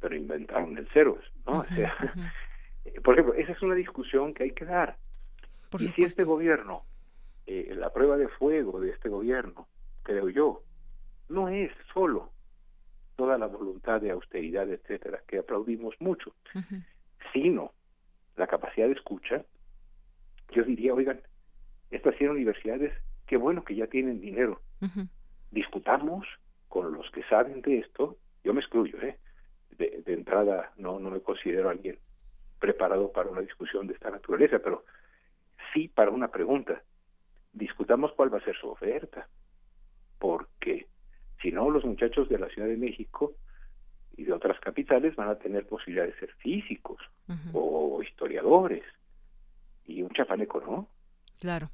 pero inventaron el cero, ¿no? o sea, por ejemplo, esa es una discusión que hay que dar. Y si este gobierno, eh, la prueba de fuego de este gobierno, creo yo, no es solo toda la voluntad de austeridad, etcétera, que aplaudimos mucho, sino la capacidad de escucha, yo diría, oigan, estas 100 universidades, qué bueno que ya tienen dinero, discutamos con los que saben de esto, yo me excluyo, ¿eh? de, entrada no, no me considero alguien preparado para una discusión de esta naturaleza, pero sí para una pregunta. Discutamos cuál va a ser su oferta, porque si no, los muchachos de la Ciudad de México y de otras capitales van a tener posibilidad de ser físicos o historiadores y un chafaneco, ¿no? Claro.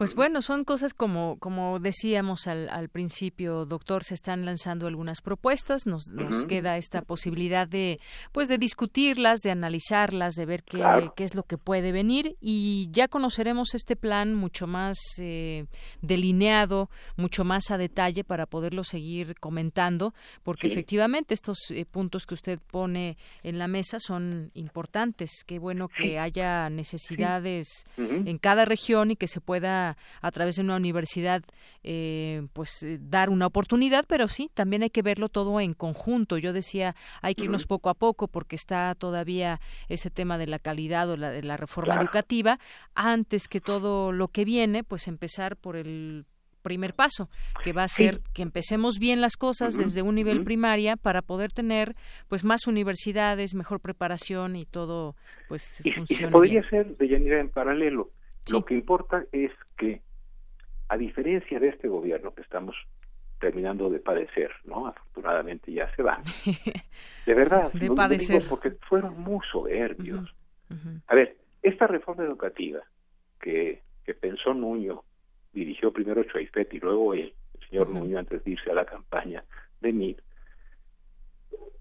Pues bueno, son cosas como, como decíamos al, al principio, doctor, se están lanzando algunas propuestas, nos, nos queda esta posibilidad de, pues de discutirlas, de analizarlas, de ver qué, qué es lo que puede venir y ya conoceremos este plan mucho más eh, delineado, mucho más a detalle para poderlo seguir comentando, porque efectivamente estos eh, puntos que usted pone en la mesa son importantes. Qué bueno que haya necesidades en cada región y que se pueda a, través de una universidad eh, pues eh, dar una oportunidad, pero sí, también hay que verlo todo en conjunto. Yo decía, hay que irnos poco a poco porque está todavía ese tema de la calidad o la de la reforma educativa, antes que todo lo que viene, pues empezar por el primer paso, que va a ser que empecemos bien las cosas desde un nivel primaria para poder tener pues más universidades, mejor preparación y todo pues y, y podría ser de en paralelo lo que importa es que, a diferencia de este gobierno que estamos terminando de padecer, ¿no? Afortunadamente ya se va. De verdad, de padecer. porque fueron muy soberbios. A ver, esta reforma educativa que, que pensó Nuño, dirigió primero Chuaifet y luego el señor Nuño antes de irse a la campaña de MIT,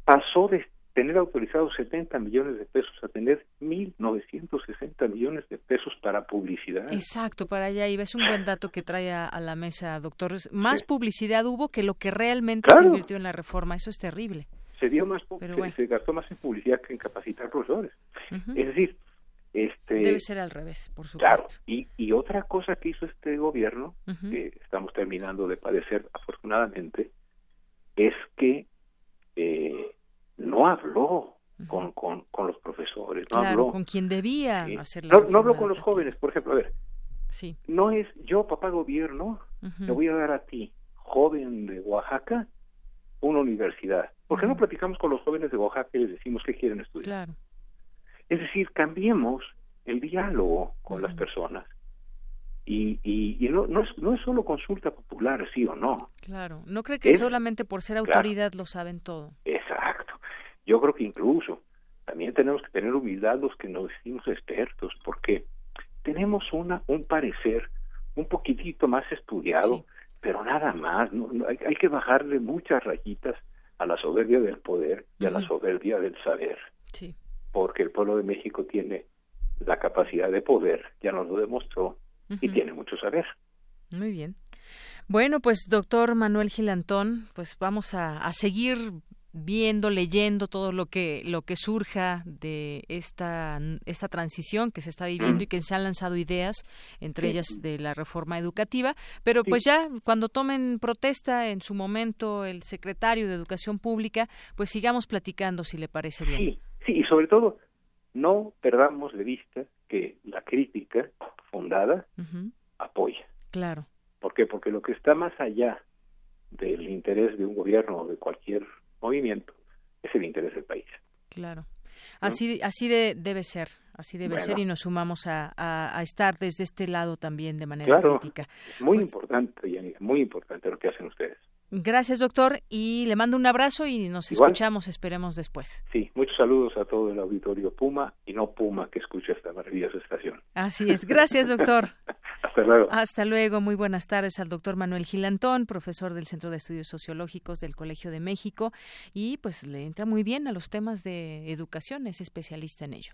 pasó de tener autorizados 70 millones de pesos a tener 1.960 millones de pesos para publicidad. Exacto, para allá iba. Es un buen dato que trae a, la mesa, doctor. Más publicidad hubo que lo que realmente se invirtió en la reforma. Eso es terrible. Se dio más, se, gastó más en publicidad que en capacitar profesores. Es decir, este debe ser al revés, por supuesto. Claro, y, Y otra cosa que hizo este gobierno, que estamos terminando de padecer afortunadamente, es que eh, no habló con, con, con, los profesores, no habló con quien debía hacerlo. No, habló con los jóvenes, por ejemplo, a ver, sí. no es yo, papá gobierno, te voy a dar a ti, joven de Oaxaca, una universidad. ¿Por qué no platicamos con los jóvenes de Oaxaca y les decimos qué quieren estudiar? Claro. Es decir, cambiemos el diálogo con las personas. Y, y, no, no, es, no es solo consulta popular, sí o no. Claro, no cree que solamente por ser autoridad lo saben todo. Exacto. Yo creo que incluso también tenemos que tener humildad los que nos decimos expertos, porque tenemos una, un parecer un poquitito más estudiado, pero nada más. No, hay, hay, que bajarle muchas rayitas a la soberbia del poder y a la soberbia del saber. Sí. Porque el pueblo de México tiene la capacidad de poder, ya nos lo demostró, y tiene mucho saber. Muy bien. Bueno, pues doctor Manuel Gilantón, pues vamos a, a seguir viendo, leyendo todo lo que lo que surja de esta esta transición que se está viviendo y que se han lanzado ideas entre ellas de la reforma educativa, pero pues ya cuando tomen protesta en su momento el secretario de Educación Pública, pues sigamos platicando si le parece bien. Sí, sí, y sobre todo no perdamos de vista que la crítica fundada apoya. Claro. ¿Por qué? Porque lo que está más allá del interés de un gobierno o de cualquier movimiento es el interés del país. Claro. Así, así de, debe ser, así debe ser y nos sumamos a, a, estar desde este lado también de manera crítica. Muy pues importante, Yanni, muy importante lo que hacen ustedes. Gracias, doctor, y le mando un abrazo y nos escuchamos, esperemos después. Sí, muchos saludos a todo el auditorio Puma y no Puma que escucha esta maravillosa estación. Así es. Gracias, doctor. Hasta luego. Hasta luego. Muy buenas tardes al doctor Manuel Gilantón, profesor del Centro de Estudios Sociológicos del Colegio de México y pues le entra muy bien a los temas de educación, es especialista en ello.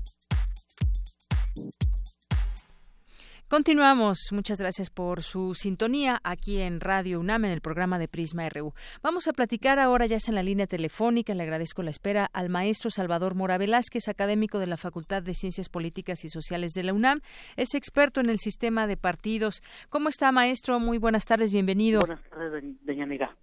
Continuamos. Muchas gracias por su sintonía aquí en Radio UNAM en el programa de Prisma RU. Vamos a platicar ahora, ya es en la línea telefónica, le agradezco la espera al maestro Salvador Mora Velázquez, académico de la Facultad de Ciencias Políticas y Sociales de la UNAM. Es experto en el sistema de partidos. ¿Cómo está, maestro? Muy buenas tardes, bienvenido. Buenas tardes, doña Mira.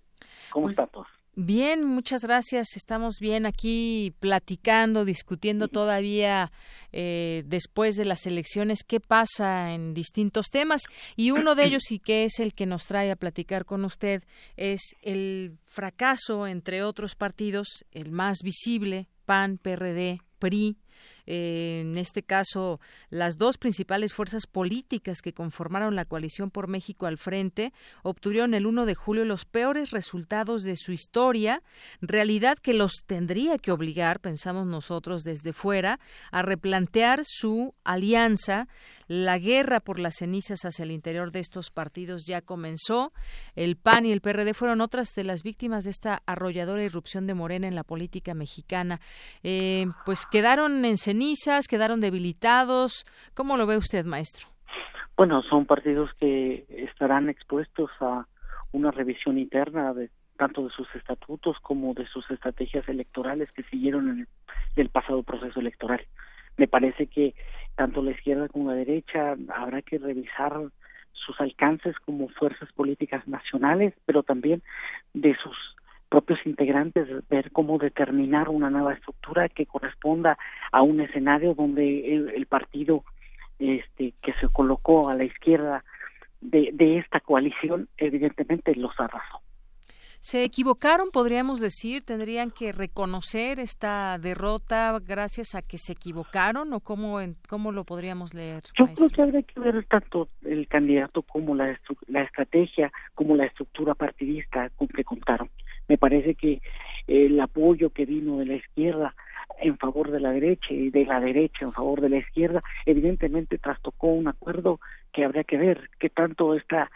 ¿Cómo pues, está todo? Bien, muchas gracias. Estamos bien aquí platicando, discutiendo todavía eh, después de las elecciones qué pasa en distintos temas y uno de ellos y que es el que nos trae a platicar con usted es el fracaso entre otros partidos, el más visible, PAN, PRD, PRI, en este caso las dos principales fuerzas políticas que conformaron la coalición por México al frente, obtuvieron el 1 de julio los peores resultados de su historia, realidad que los tendría que obligar, pensamos nosotros desde fuera, a replantear su alianza. La guerra por las cenizas hacia el interior de estos partidos ya comenzó. El PAN y el PRD fueron otras de las víctimas de esta arrolladora irrupción de Morena en la política mexicana. Eh, pues quedaron en quedaron debilitados. ¿Cómo lo ve usted, maestro? Bueno, son partidos que estarán expuestos a una revisión interna de tanto de sus estatutos como de sus estrategias electorales que siguieron en el pasado proceso electoral. Me parece que tanto la izquierda como la derecha habrá que revisar sus alcances como fuerzas políticas nacionales, pero también de sus propios integrantes ver cómo determinar una nueva estructura que corresponda a un escenario donde el, partido este que se colocó a la izquierda de, de esta coalición evidentemente los arrasó se equivocaron, podríamos decir, tendrían que reconocer esta derrota gracias a que se equivocaron o cómo, cómo lo podríamos leer. Yo creo que habría que ver tanto el candidato como la, la estrategia, como la estructura partidista con que contaron. Me parece que el apoyo que vino de la izquierda en favor de la derecha y de la derecha en favor de la izquierda, evidentemente trastocó un acuerdo que habría que ver qué tanto esta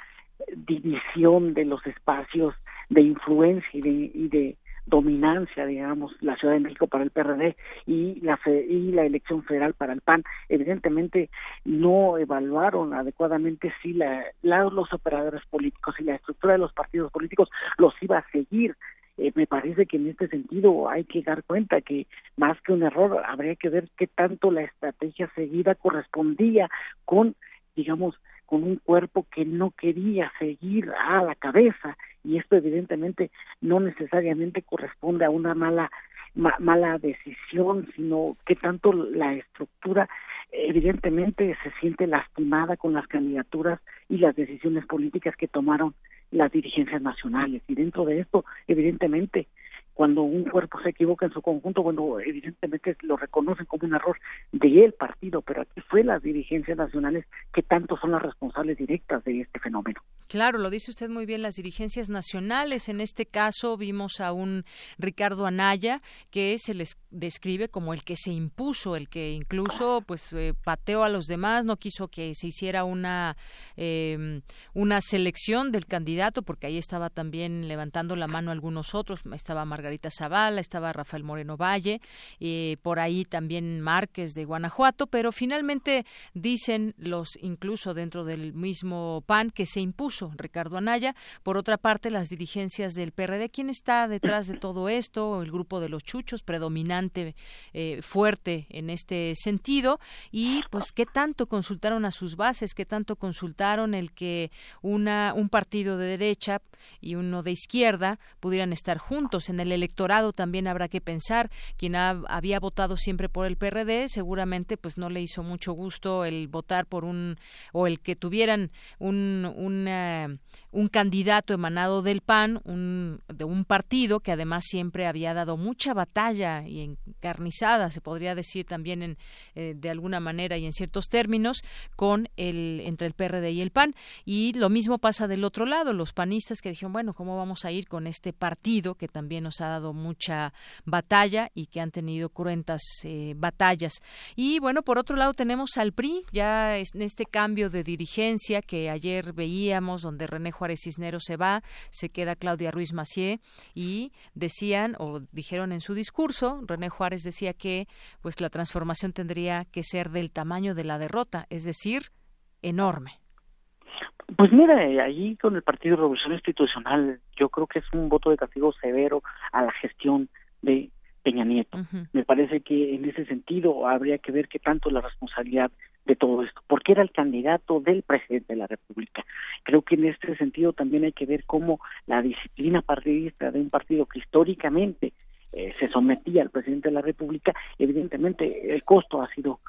división de los espacios de influencia y de, dominancia, digamos, la Ciudad de México para el PRD y la y la elección federal para el PAN, evidentemente no evaluaron adecuadamente si la, los operadores políticos y la estructura de los partidos políticos los iba a seguir. Eh, me parece que en este sentido hay que dar cuenta que más que un error habría que ver qué tanto la estrategia seguida correspondía con, digamos, con un cuerpo que no quería seguir a la cabeza y esto evidentemente no necesariamente corresponde a una mala mala decisión, sino que tanto la estructura evidentemente se siente lastimada con las candidaturas y las decisiones políticas que tomaron las dirigencias nacionales. Y dentro de esto, evidentemente, cuando un cuerpo se equivoca en su conjunto, bueno, evidentemente lo reconocen como un error de el partido, pero aquí fue las dirigencias nacionales que tanto son las responsables directas de este fenómeno. Claro, lo dice usted muy bien, las dirigencias nacionales. En este caso vimos a un Ricardo Anaya que se les describe como el que se impuso, el que incluso pues eh, pateó a los demás, no quiso que se hiciera una eh, una selección del candidato, porque ahí estaba también levantando la mano algunos otros, estaba Margarita Zavala, estaba Rafael Moreno Valle, y por ahí también Márquez de Guanajuato, pero finalmente dicen los incluso dentro del mismo PAN que se impuso Ricardo Anaya. Por otra parte, las dirigencias del PRD, ¿quién está detrás de todo esto? El grupo de los chuchos, predominante, eh, fuerte en este sentido, y pues qué tanto consultaron a sus bases, qué tanto consultaron el que una un partido de derecha y uno de izquierda pudieran estar juntos en el electorado también habrá que pensar. Quien había votado siempre por el PRD, seguramente pues no le hizo mucho gusto el votar por un o el que tuvieran un un candidato emanado del PAN, un, de un partido que además siempre había dado mucha batalla y encarnizada, se podría decir también en, eh, de alguna manera y en ciertos términos, con el entre el PRD y el PAN. Y lo mismo pasa del otro lado, los panistas que dijeron, bueno, ¿cómo vamos a ir con este partido que también nos ha dado mucha batalla y que han tenido cruentas eh, batallas? Y bueno, por otro lado tenemos al PRI, ya en este cambio de dirigencia que ayer veíamos, donde René Juárez Cisneros se va, se queda Claudia Ruiz Macié y decían o dijeron en su discurso, René Juárez decía que pues la transformación tendría que ser del tamaño de la derrota, es decir, enorme. Pues mira, allí con el Partido de Revolución Institucional, yo creo que es un voto de castigo severo a la gestión de Peña Nieto. Me parece que en ese sentido habría que ver qué tanto la responsabilidad de todo esto, porque era el candidato del presidente de la República. Creo que en este sentido también hay que ver cómo la disciplina partidista de un partido que históricamente eh, se sometía al presidente de la República, evidentemente el costo ha sido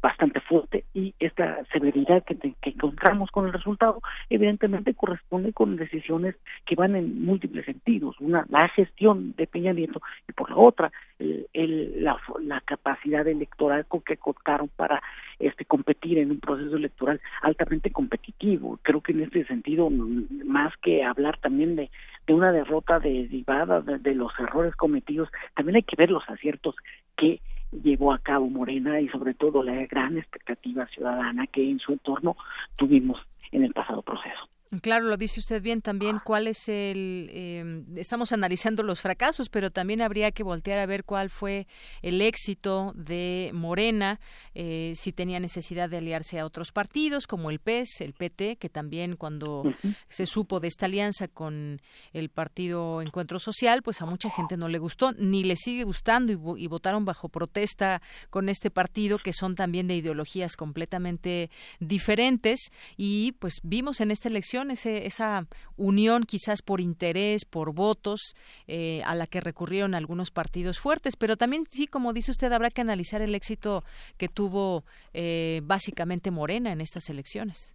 bastante fuerte y esta severidad que, que, encontramos con el resultado evidentemente corresponde con decisiones que van en múltiples sentidos. Una la gestión de Peña Nieto y por la otra el, la, la, capacidad electoral con que contaron para este competir en un proceso electoral altamente competitivo. Creo que en este sentido más que hablar también de, de una derrota derivada de, de los errores cometidos también hay que ver los aciertos que llevó a cabo Morena y sobre todo la gran expectativa ciudadana que en su entorno tuvimos en el pasado proceso. Claro, lo dice usted bien también. ¿Cuál es el? Eh, estamos analizando los fracasos, pero también habría que voltear a ver cuál fue el éxito de Morena, eh, si tenía necesidad de aliarse a otros partidos como el PES, el PT, que también cuando se supo de esta alianza con el partido Encuentro Social, pues a mucha gente no le gustó, ni le sigue gustando y, y votaron bajo protesta con este partido, que son también de ideologías completamente diferentes. Y pues vimos en esta elección esa unión quizás por interés, por votos, eh, a la que recurrieron algunos partidos fuertes, pero también sí, como dice usted, habrá que analizar el éxito que tuvo eh, básicamente Morena en estas elecciones.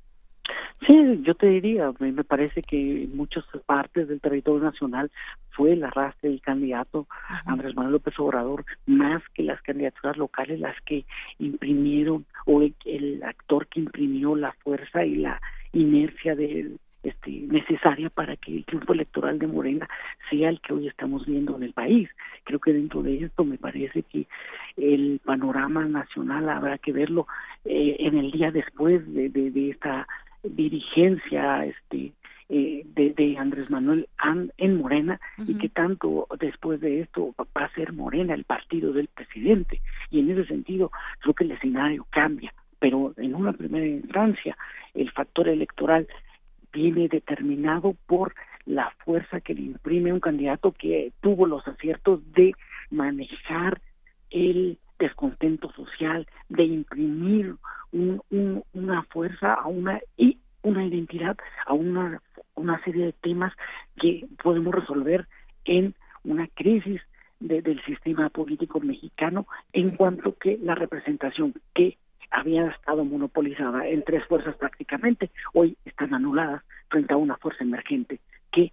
Sí, yo te diría, me parece que en muchas partes del territorio nacional fue el arrastre del candidato Andrés Manuel López Obrador, más que las candidaturas locales, las que imprimieron, o el actor que imprimió la fuerza y la inercia de, este, necesaria para que el triunfo electoral de Morena sea el que hoy estamos viendo en el país. Creo que dentro de esto me parece que el panorama nacional habrá que verlo eh, en el día después de, de, esta dirigencia este eh, de, Andrés Manuel en Morena y que tanto después de esto va a ser Morena el partido del presidente. Y en ese sentido creo que el escenario cambia. Pero en una primera instancia el factor electoral viene determinado por la fuerza que le imprime un candidato que tuvo los aciertos de manejar el descontento social, de imprimir una fuerza a una y una identidad a una, una serie de temas que podemos resolver en una crisis del sistema político mexicano en cuanto que la representación que había estado monopolizada en tres fuerzas prácticamente, hoy están anuladas frente a una fuerza emergente que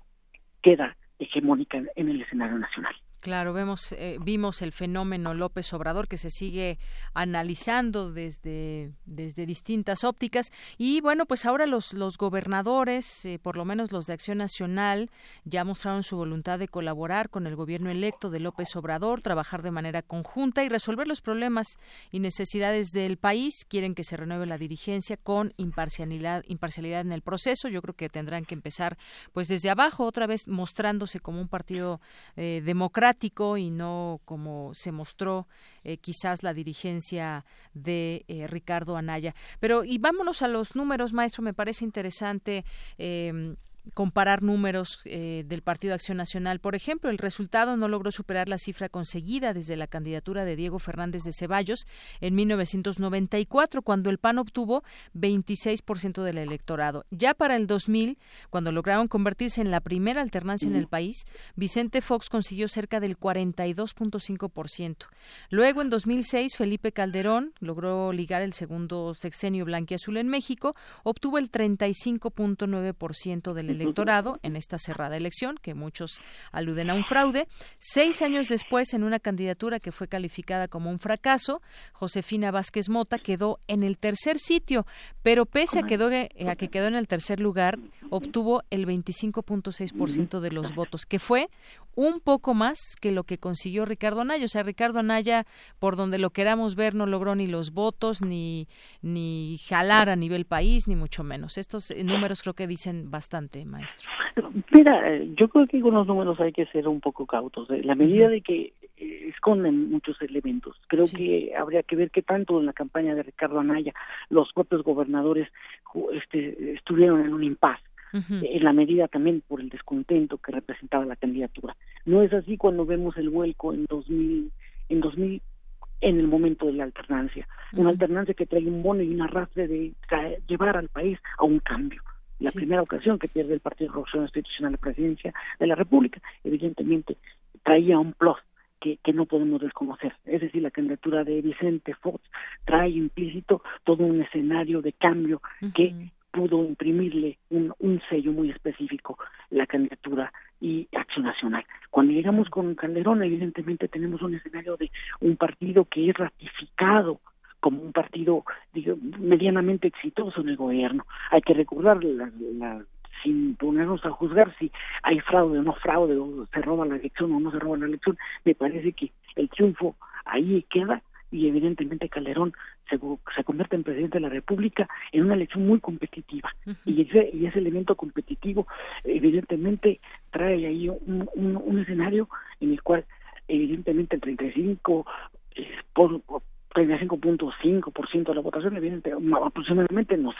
queda hegemónica en el escenario nacional. Claro, vemos, eh, vimos el fenómeno López Obrador que se sigue analizando desde, desde distintas ópticas y bueno, pues ahora los, los gobernadores, eh, por lo menos los de Acción Nacional, ya mostraron su voluntad de colaborar con el gobierno electo de López Obrador, trabajar de manera conjunta y resolver los problemas y necesidades del país. Quieren que se renueve la dirigencia con imparcialidad, imparcialidad en el proceso. Yo creo que tendrán que empezar pues desde abajo, otra vez mostrándose como un partido eh, democrático y no como se mostró eh, quizás la dirigencia de eh, Ricardo Anaya. Pero y vámonos a los números, maestro, me parece interesante. Eh, comparar números eh, del Partido Acción Nacional. Por ejemplo, el resultado no logró superar la cifra conseguida desde la candidatura de Diego Fernández de Ceballos en 1994, cuando el PAN obtuvo 26% del electorado. Ya para el 2000, cuando lograron convertirse en la primera alternancia en el país, Vicente Fox consiguió cerca del 42.5%. Luego, en 2006, Felipe Calderón logró ligar el segundo sexenio blanquiazul en México, obtuvo el 35.9% del electorado en esta cerrada elección, que muchos aluden a un fraude. Seis años después, en una candidatura que fue calificada como un fracaso, Josefina Vázquez Mota quedó en el tercer sitio, pero pese a, quedó, eh, a que quedó en el tercer lugar, obtuvo el 25.6% de los votos, que fue un poco más que lo que consiguió Ricardo Anaya. O sea, Ricardo Anaya, por donde lo queramos ver, no logró ni los votos, ni, ni jalar a nivel país, ni mucho menos. Estos eh, números creo que dicen bastante, maestro. Mira, eh, yo creo que con los números hay que ser un poco cautos. ¿eh? La medida de que esconden muchos elementos. Creo que habría que ver qué tanto en la campaña de Ricardo Anaya los propios gobernadores este, estuvieron en un impasse en la medida también por el descontento que representaba la candidatura. No es así cuando vemos el vuelco en 2000, en 2000 en el momento de la alternancia, una alternancia que trae un bono y un arrastre de llevar al país a un cambio. La primera ocasión que pierde el Partido de Revolución Institucional la presidencia de la República, evidentemente traía un plus que, que, no podemos desconocer. Es decir, la candidatura de Vicente Fox trae implícito todo un escenario de cambio que pudo imprimirle un, un sello muy específico la candidatura y Acción Nacional. Cuando llegamos con Calderón, evidentemente tenemos un escenario de un partido que es ratificado como un partido medianamente exitoso en el gobierno. Hay que recordar, sin ponernos a juzgar si hay fraude o no fraude, o se roba la elección o no se roba la elección, me parece que el triunfo ahí queda y evidentemente Calderón se, se, convierte en presidente de la República en una elección muy competitiva. Y, ese, y ese elemento competitivo evidentemente trae ahí un, un, escenario en el cual evidentemente el 35 eh, por, 35.5% de la votación, evidentemente, aproximadamente nos,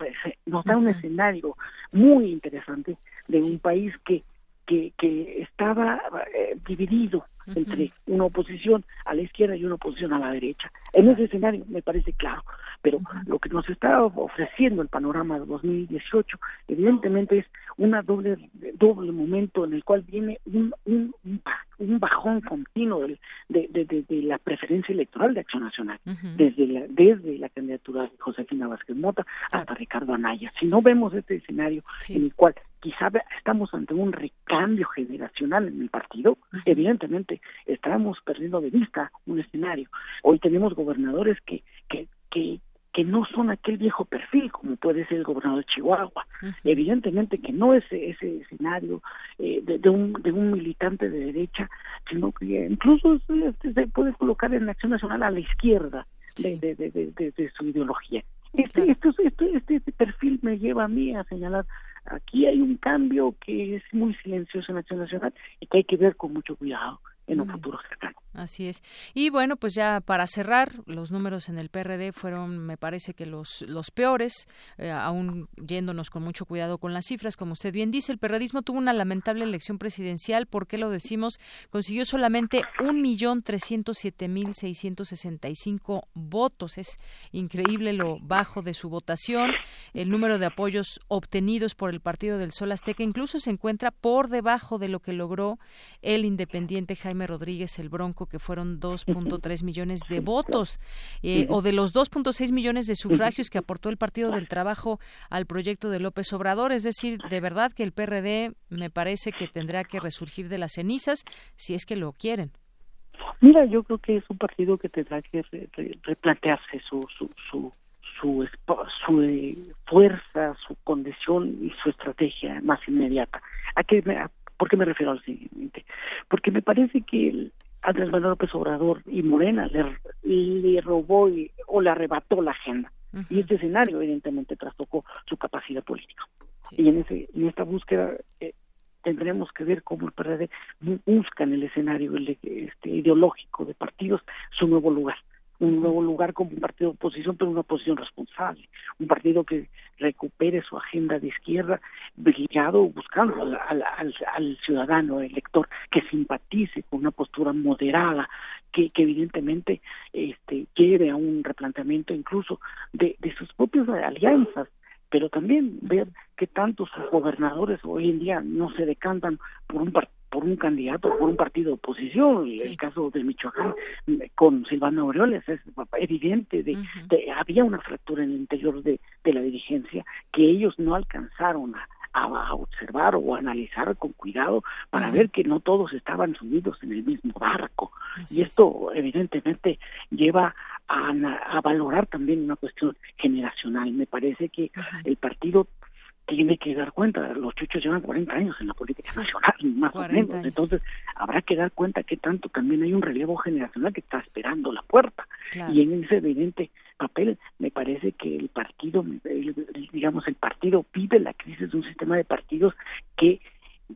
nos da un escenario muy interesante de un país que que, que estaba eh, dividido entre una oposición a la izquierda y una oposición a la derecha. En ese escenario me parece claro, pero lo que nos está ofreciendo el panorama de 2018 evidentemente es una doble doble momento en el cual viene un, un, un bajón continuo de, de, de, la preferencia electoral de Acción Nacional, desde, la, desde la candidatura de Josefina Vázquez Mota hasta Ricardo Anaya. Si no vemos este escenario en el cual quizá estamos ante un recambio generacional en el partido, evidentemente estamos perdiendo de vista un escenario. Hoy tenemos gobernadores que, que, que, que no son aquel viejo perfil como puede ser el gobernador de Chihuahua. Evidentemente que no es ese escenario eh, de, un, de un militante de derecha, sino que incluso se, se puede colocar en la acción nacional a la izquierda de, de, de, de, su ideología. Este, esto, este, este perfil me lleva a mí a señalar aquí hay un cambio que es muy silencioso en Acción Nacional y que hay que ver con mucho cuidado en un futuro cercano. Así es. Y bueno, pues ya para cerrar, los números en el PRD fueron, me parece que los, los peores, eh, aún yéndonos con mucho cuidado con las cifras, como usted bien dice, el periodismo tuvo una lamentable elección presidencial, ¿por qué lo decimos? Consiguió solamente un millón trescientos siete mil seiscientos sesenta y cinco votos. Es increíble lo bajo de su votación. El número de apoyos obtenidos por el Partido del Sol Azteca incluso se encuentra por debajo de lo que logró el independiente Jaime Rodríguez el Bronco que fueron 2.3 millones de votos, eh, o de los 2.6 millones de sufragios que aportó el Partido del Trabajo al proyecto de López Obrador. Es decir, de verdad que el PRD me parece que tendrá que resurgir de las cenizas si es que lo quieren. Mira, yo creo que es un partido que tendrá que replantearse su, su, su, su, su eh, fuerza, su condición y su estrategia más inmediata. ¿A qué ¿Por qué me refiero al siguiente? Porque me parece que el, Andrés Manuel López Obrador y Morena le, le robó o le arrebató la agenda. Y este escenario evidentemente trastocó su capacidad política. Y en, ese, en esta búsqueda eh, tendremos que ver cómo el PRD busca en el escenario este, ideológico de partidos su nuevo lugar un nuevo lugar como un partido de oposición, pero una oposición responsable, un partido que recupere su agenda de izquierda, brillado, buscando al, al, ciudadano elector que simpatice con una postura moderada, que, que evidentemente este, lleve a un replanteamiento incluso de, de sus propias alianzas pero también ver que tantos gobernadores hoy en día no se decantan por un partido por un candidato, por un partido de oposición, y el caso de Michoacán con Silvana Aureoles es evidente, de, había una fractura en el interior de, la dirigencia que ellos no alcanzaron a, observar o analizar con cuidado para ver que no todos estaban subidos en el mismo barco. y esto evidentemente lleva a, a, valorar también una cuestión generacional. Me parece que el partido tiene que dar cuenta, los chuchos llevan 40 años en la política nacional, más o menos, entonces habrá que dar cuenta que tanto también hay un relevo generacional que está esperando la puerta. Y en ese evidente papel me parece que el partido, digamos, el partido vive la crisis de un sistema de partidos que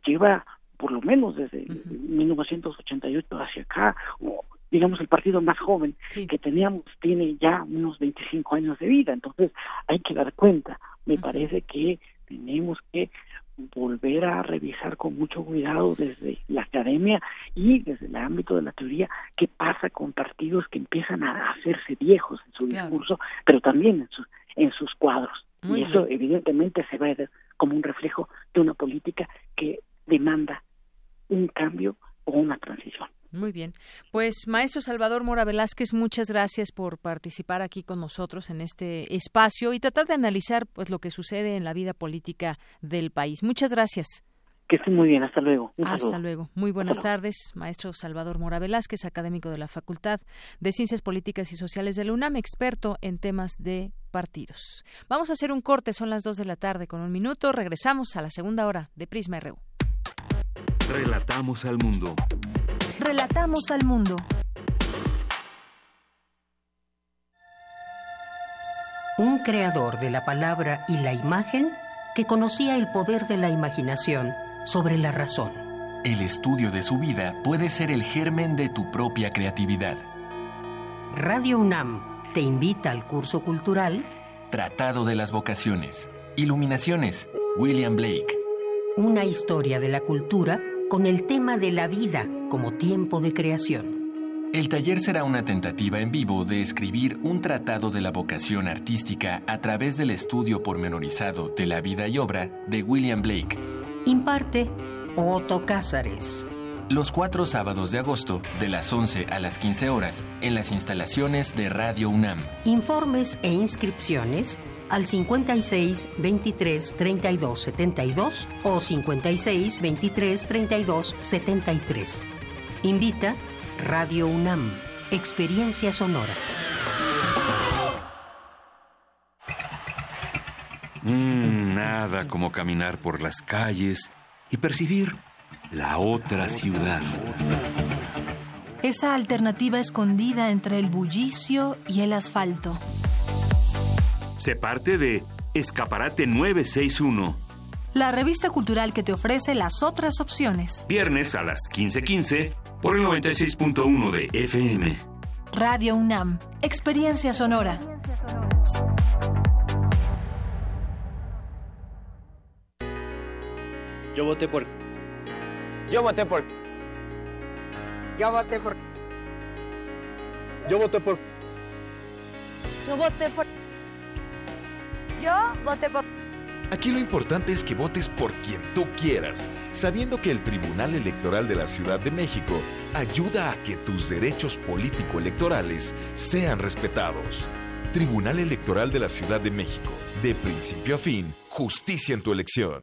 lleva por lo menos desde 1988 hacia acá, o digamos el partido más joven que teníamos tiene ya unos 25 años de vida, entonces hay que dar cuenta. Me parece que tenemos que volver a revisar con mucho cuidado desde la academia y desde el ámbito de la teoría qué pasa con partidos que empiezan a hacerse viejos en su discurso, pero también en, sus en sus cuadros. y eso evidentemente se va a ver como un reflejo de una política que demanda un cambio o una transición. Muy bien. Pues maestro Salvador Mora Velázquez, muchas gracias por participar aquí con nosotros en este espacio y tratar de analizar pues lo que sucede en la vida política del país. Muchas gracias. Que estén muy bien, hasta luego. hasta luego. Muy buenas tardes, maestro Salvador Mora Velázquez, académico de la Facultad de Ciencias Políticas y Sociales de la UNAM, experto en temas de partidos. Vamos a hacer un corte, son las dos de la tarde con un minuto. Regresamos a la segunda hora de Prisma RU. Relatamos al mundo. Relatamos al mundo. Un creador de la palabra y la imagen que conocía el poder de la imaginación sobre la razón. El estudio de su vida puede ser el germen de tu propia creatividad. Radio UNAM te invita al curso cultural Tratado de las Vocaciones. Iluminaciones. William Blake. Una historia de la cultura con el tema de la vida como tiempo de creación. El taller será una tentativa en vivo de escribir un tratado de la vocación artística a través del estudio pormenorizado de la vida y obra de William Blake. Imparte Otto Cázares. Los cuatro sábados de agosto, de las 11 a las 15 horas, en las instalaciones de Radio UNAM. Informes e inscripciones al 56 23 32 72 o 56 23 32 73. Invita Radio UNAM, Experiencia Sonora. Mm, nada como caminar por las calles y percibir la otra ciudad. Esa alternativa escondida entre el bullicio y el asfalto se parte de Escaparate 961, la revista cultural que te ofrece las otras opciones. Viernes a las 15:15 por el 96.1 de FM. Radio UNAM, Experiencia Sonora. Yo voté por. Yo voté por. Yo voté por. Yo voté por. Yo voté por. Yo voté por. Aquí lo importante es que votes por quien tú quieras, sabiendo que el Tribunal Electoral de la Ciudad de México ayuda a que tus derechos político-electorales sean respetados. Tribunal Electoral de la Ciudad de México, de principio a fin, justicia en tu elección.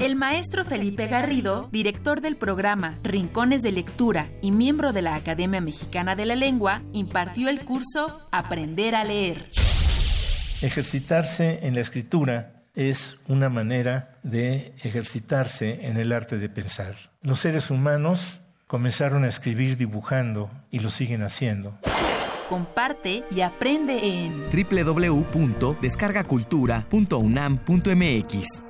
El maestro Felipe Garrido, director del programa Rincones de Lectura y miembro de la Academia Mexicana de la Lengua, impartió el curso Aprender a leer. Ejercitarse en la escritura es una manera de ejercitarse en el arte de pensar. Los seres humanos comenzaron a escribir dibujando y lo siguen haciendo. Comparte y aprende en www.descargacultura.unam.mx.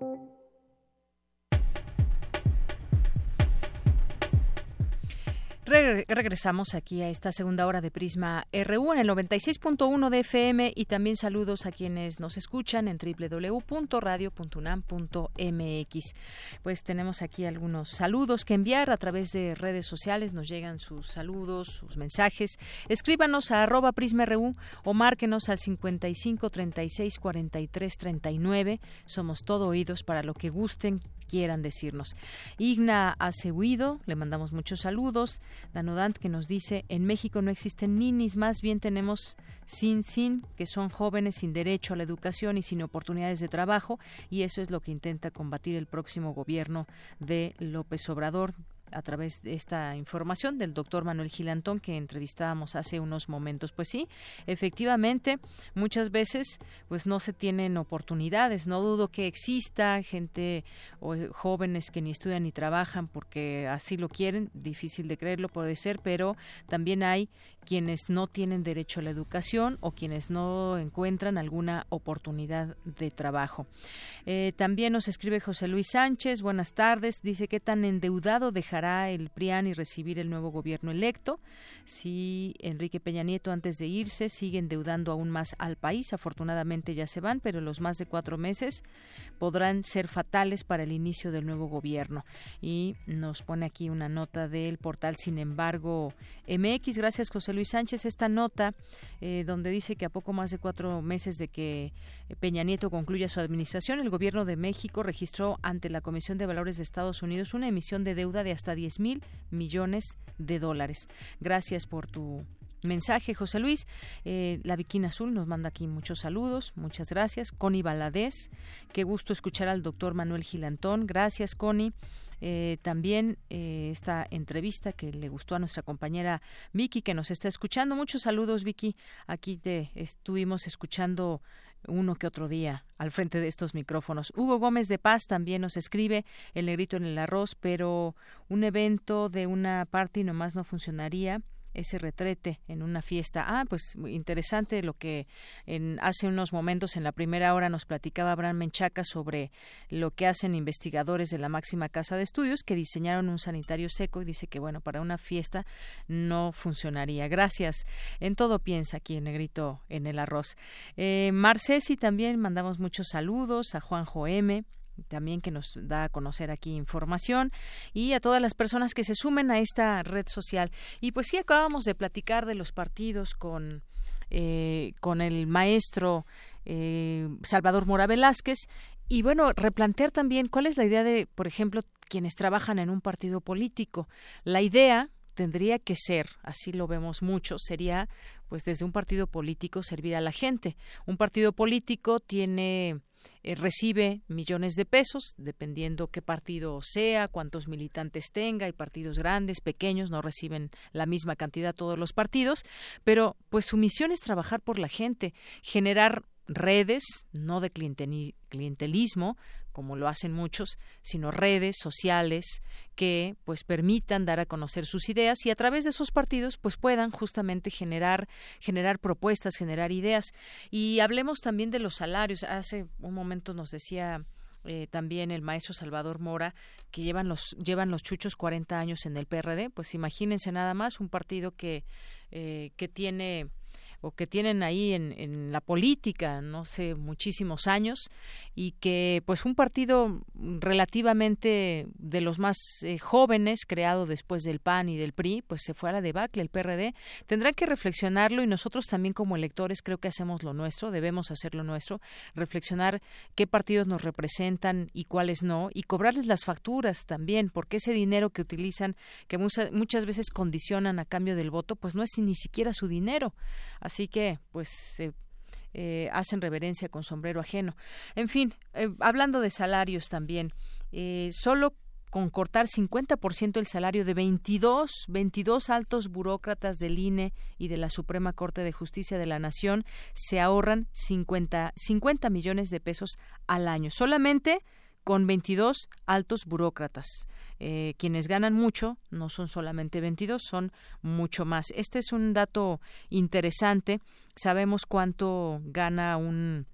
43 39. regresamos aquí a esta segunda hora de Prisma RU en el 96.1 de FM y también saludos a quienes nos escuchan en www.radio.unam.mx. Pues tenemos aquí algunos saludos que enviar a través de redes sociales, nos llegan sus saludos, sus mensajes. Escríbanos a arroba Prisma RU o márquenos al 55 36 43 39. Somos todo oídos para lo que gusten quieran decirnos. Igna Acebuido, le mandamos muchos saludos. Danodant que nos dice, en México no existen ninis, más bien tenemos sin sin, que son jóvenes sin derecho a la educación y sin oportunidades de trabajo, y eso es lo que intenta combatir el próximo gobierno de López Obrador a través de esta información del doctor Manuel Gilantón que entrevistábamos hace unos momentos. Pues sí, efectivamente, muchas veces pues no se tienen oportunidades. No dudo que exista gente o jóvenes que ni estudian ni trabajan porque así lo quieren. Difícil de creerlo puede ser, pero también hay quienes no tienen derecho a la educación o quienes no encuentran alguna oportunidad de trabajo. Eh, también nos escribe José Luis Sánchez, buenas tardes, dice que tan endeudado dejará el PRIAN y recibir el nuevo gobierno electo. Si Enrique Peña Nieto antes de irse sigue endeudando aún más al país, afortunadamente ya se van, pero los más de cuatro meses podrán ser fatales para el inicio del nuevo gobierno. Y nos pone aquí una nota del portal, sin embargo, MX, gracias José Luis Sánchez esta nota eh, donde dice que a poco más de cuatro meses de que Peña Nieto concluya su administración, el gobierno de México registró ante la Comisión de Valores de Estados Unidos una emisión de deuda de hasta 10 mil millones de dólares. Gracias por tu mensaje, José Luis. Eh, la Viquina Azul nos manda aquí muchos saludos. Muchas gracias. Connie Baladés. Qué gusto escuchar al doctor Manuel Gilantón. Gracias, Connie. Eh, también eh, esta entrevista que le gustó a nuestra compañera Vicky que nos está escuchando. Muchos saludos, Vicky. Aquí te estuvimos escuchando uno que otro día al frente de estos micrófonos. Hugo Gómez de Paz también nos escribe el negrito en el arroz, pero un evento de una parte y nomás no funcionaría ese retrete en una fiesta. Ah, pues interesante lo que en, hace unos momentos en la primera hora nos platicaba Abraham Menchaca sobre lo que hacen investigadores de la máxima casa de estudios que diseñaron un sanitario seco y dice que bueno, para una fiesta no funcionaría. Gracias. En todo piensa aquí en Negrito en el arroz. Eh, Marcesi también mandamos muchos saludos a Juanjo M también que nos da a conocer aquí información y a todas las personas que se sumen a esta red social. Y pues sí, acabamos de platicar de los partidos con, eh, con el maestro eh, Salvador Mora Velázquez y bueno, replantear también cuál es la idea de, por ejemplo, quienes trabajan en un partido político. La idea tendría que ser, así lo vemos mucho, sería pues desde un partido político servir a la gente. Un partido político tiene eh, recibe millones de pesos, dependiendo qué partido sea, cuántos militantes tenga, y partidos grandes, pequeños, no reciben la misma cantidad todos los partidos, pero pues su misión es trabajar por la gente, generar redes, no de clientelismo, como lo hacen muchos, sino redes sociales que pues permitan dar a conocer sus ideas y a través de esos partidos pues puedan justamente generar generar propuestas, generar ideas y hablemos también de los salarios. Hace un momento nos decía eh, también el maestro Salvador Mora, que llevan los, llevan los chuchos 40 años en el PRD, pues imagínense nada más un partido que, eh, que tiene o que tienen ahí en, en la política, no sé, muchísimos años y que pues un partido relativamente de los más eh, jóvenes creado después del PAN y del PRI, pues se fue a la el PRD, tendrá que reflexionarlo y nosotros también como electores creo que hacemos lo nuestro, debemos hacer lo nuestro, reflexionar qué partidos nos representan y cuáles no y cobrarles las facturas también, porque ese dinero que utilizan, que muchas, muchas veces condicionan a cambio del voto, pues no es ni siquiera su dinero. Así que, pues, se eh, hacen reverencia con sombrero ajeno. En fin, eh, hablando de salarios también, eh, solo con cortar 50% el salario de 22, 22 altos burócratas del INE y de la Suprema Corte de Justicia de la Nación, se ahorran 50, 50 millones de pesos al año. Solamente con 22 altos burócratas. Eh, quienes ganan mucho no son solamente 22, son mucho más. Este es un dato interesante. Sabemos cuánto gana un,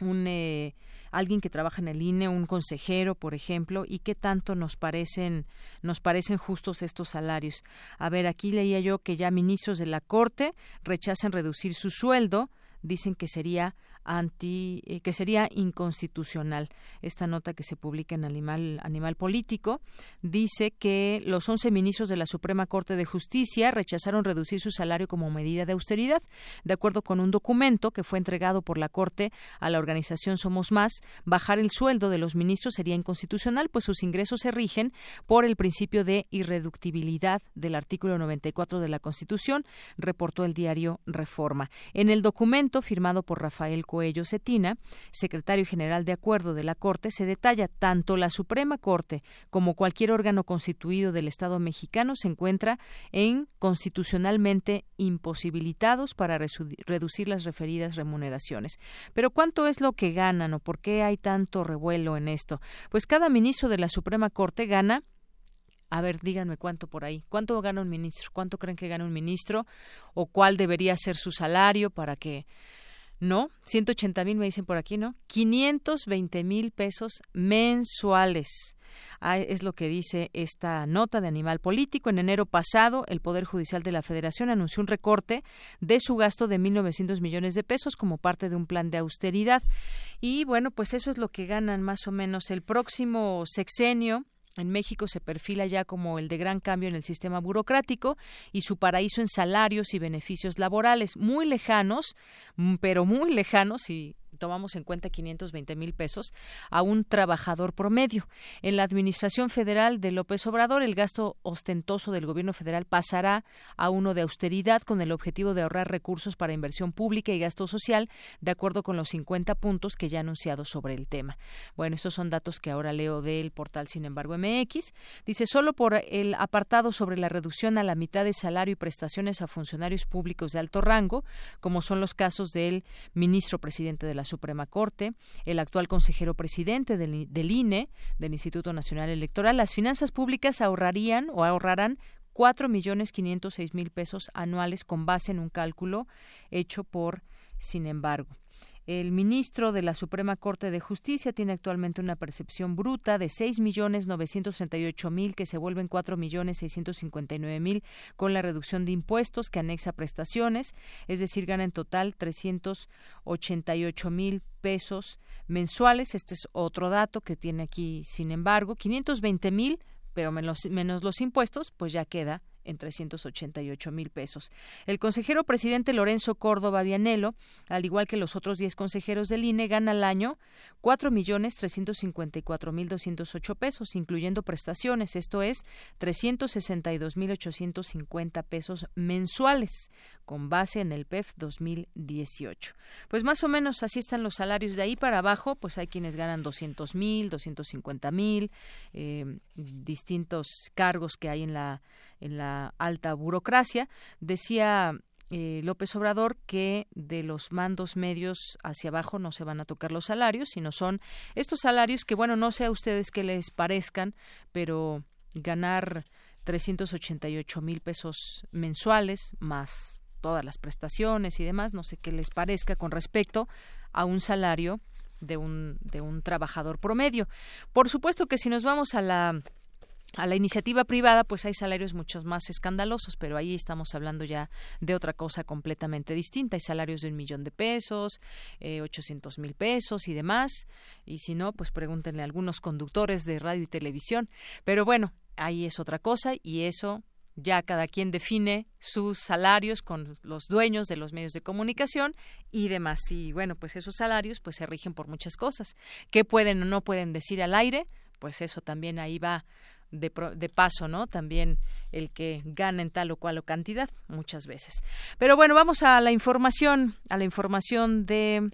un eh, alguien que trabaja en el INE, un consejero, por ejemplo, y qué tanto nos parecen nos parecen justos estos salarios. A ver, aquí leía yo que ya ministros de la Corte rechazan reducir su sueldo, dicen que sería anti eh, que sería inconstitucional. Esta nota que se publica en Animal Animal Político dice que los 11 ministros de la Suprema Corte de Justicia rechazaron reducir su salario como medida de austeridad. De acuerdo con un documento que fue entregado por la Corte a la organización Somos Más, bajar el sueldo de los ministros sería inconstitucional, pues sus ingresos se rigen por el principio de irreductibilidad del artículo 94 de la Constitución, reportó el diario Reforma. En el documento firmado por Rafael Coello Cetina, secretario general de acuerdo de la Corte, se detalla tanto la Suprema Corte como cualquier órgano constituido del Estado mexicano se encuentra en constitucionalmente imposibilitados para reducir las referidas remuneraciones. Pero ¿cuánto es lo que ganan o por qué hay tanto revuelo en esto? Pues cada ministro de la Suprema Corte gana a ver, díganme cuánto por ahí. ¿Cuánto gana un ministro? ¿Cuánto creen que gana un ministro? ¿O cuál debería ser su salario para que no, 180 mil me dicen por aquí, ¿no? 520 mil pesos mensuales. Ah, es lo que dice esta nota de Animal Político. En enero pasado, el Poder Judicial de la Federación anunció un recorte de su gasto de 1.900 millones de pesos como parte de un plan de austeridad. Y bueno, pues eso es lo que ganan más o menos el próximo sexenio en México se perfila ya como el de gran cambio en el sistema burocrático y su paraíso en salarios y beneficios laborales muy lejanos, mm, pero muy lejanos y tomamos en cuenta 520 mil pesos a un trabajador promedio. En la Administración Federal de López Obrador, el gasto ostentoso del gobierno federal pasará a uno de austeridad con el objetivo de ahorrar recursos para inversión pública y gasto social, de acuerdo con los 50 puntos que ya ha anunciado sobre el tema. Bueno, estos son datos que ahora leo del portal Sin embargo MX. Dice, solo por el apartado sobre la reducción a la mitad de salario y prestaciones a funcionarios públicos de alto rango, como son los casos del ministro presidente de la Suprema Corte, el actual consejero presidente del, del INE, del Instituto Nacional Electoral, las finanzas públicas ahorrarían o ahorrarán cuatro millones quinientos seis mil pesos anuales con base en un cálculo hecho por, sin embargo. El ministro de la Suprema Corte de Justicia tiene actualmente una percepción bruta de seis millones novecientos mil que se vuelven cuatro millones seiscientos mil con la reducción de impuestos que anexa prestaciones, es decir, gana en total trescientos mil pesos mensuales. Este es otro dato que tiene aquí, sin embargo, quinientos mil, pero menos, menos los impuestos, pues ya queda en 388 mil pesos. El consejero presidente Lorenzo Córdoba Vianelo, al igual que los otros 10 consejeros del INE, gana al año 4 millones 354 mil 208 pesos, incluyendo prestaciones, esto es 362 mil 850 pesos mensuales, con base en el PEF 2018. Pues más o menos así están los salarios de ahí para abajo, pues hay quienes ganan 200 mil, 250 mil, eh, distintos cargos que hay en la en la alta burocracia. Decía eh, López Obrador que de los mandos medios hacia abajo no se van a tocar los salarios, sino son estos salarios que, bueno, no sé a ustedes qué les parezcan, pero ganar 388 mil pesos mensuales más todas las prestaciones y demás, no sé qué les parezca con respecto a un salario de un, de un trabajador promedio. Por supuesto que si nos vamos a la a la iniciativa privada, pues hay salarios mucho más escandalosos, pero ahí estamos hablando ya de otra cosa completamente distinta. Hay salarios de un millón de pesos, eh, ochocientos mil pesos y demás. Y si no, pues pregúntenle a algunos conductores de radio y televisión. Pero bueno, ahí es otra cosa y eso ya cada quien define sus salarios con los dueños de los medios de comunicación y demás. Y bueno, pues esos salarios pues se rigen por muchas cosas. ¿Qué pueden o no pueden decir al aire? Pues eso también ahí va de, de, paso, ¿no? También el que gana en tal o cual cantidad, muchas veces. Pero bueno, vamos a la información, a la información de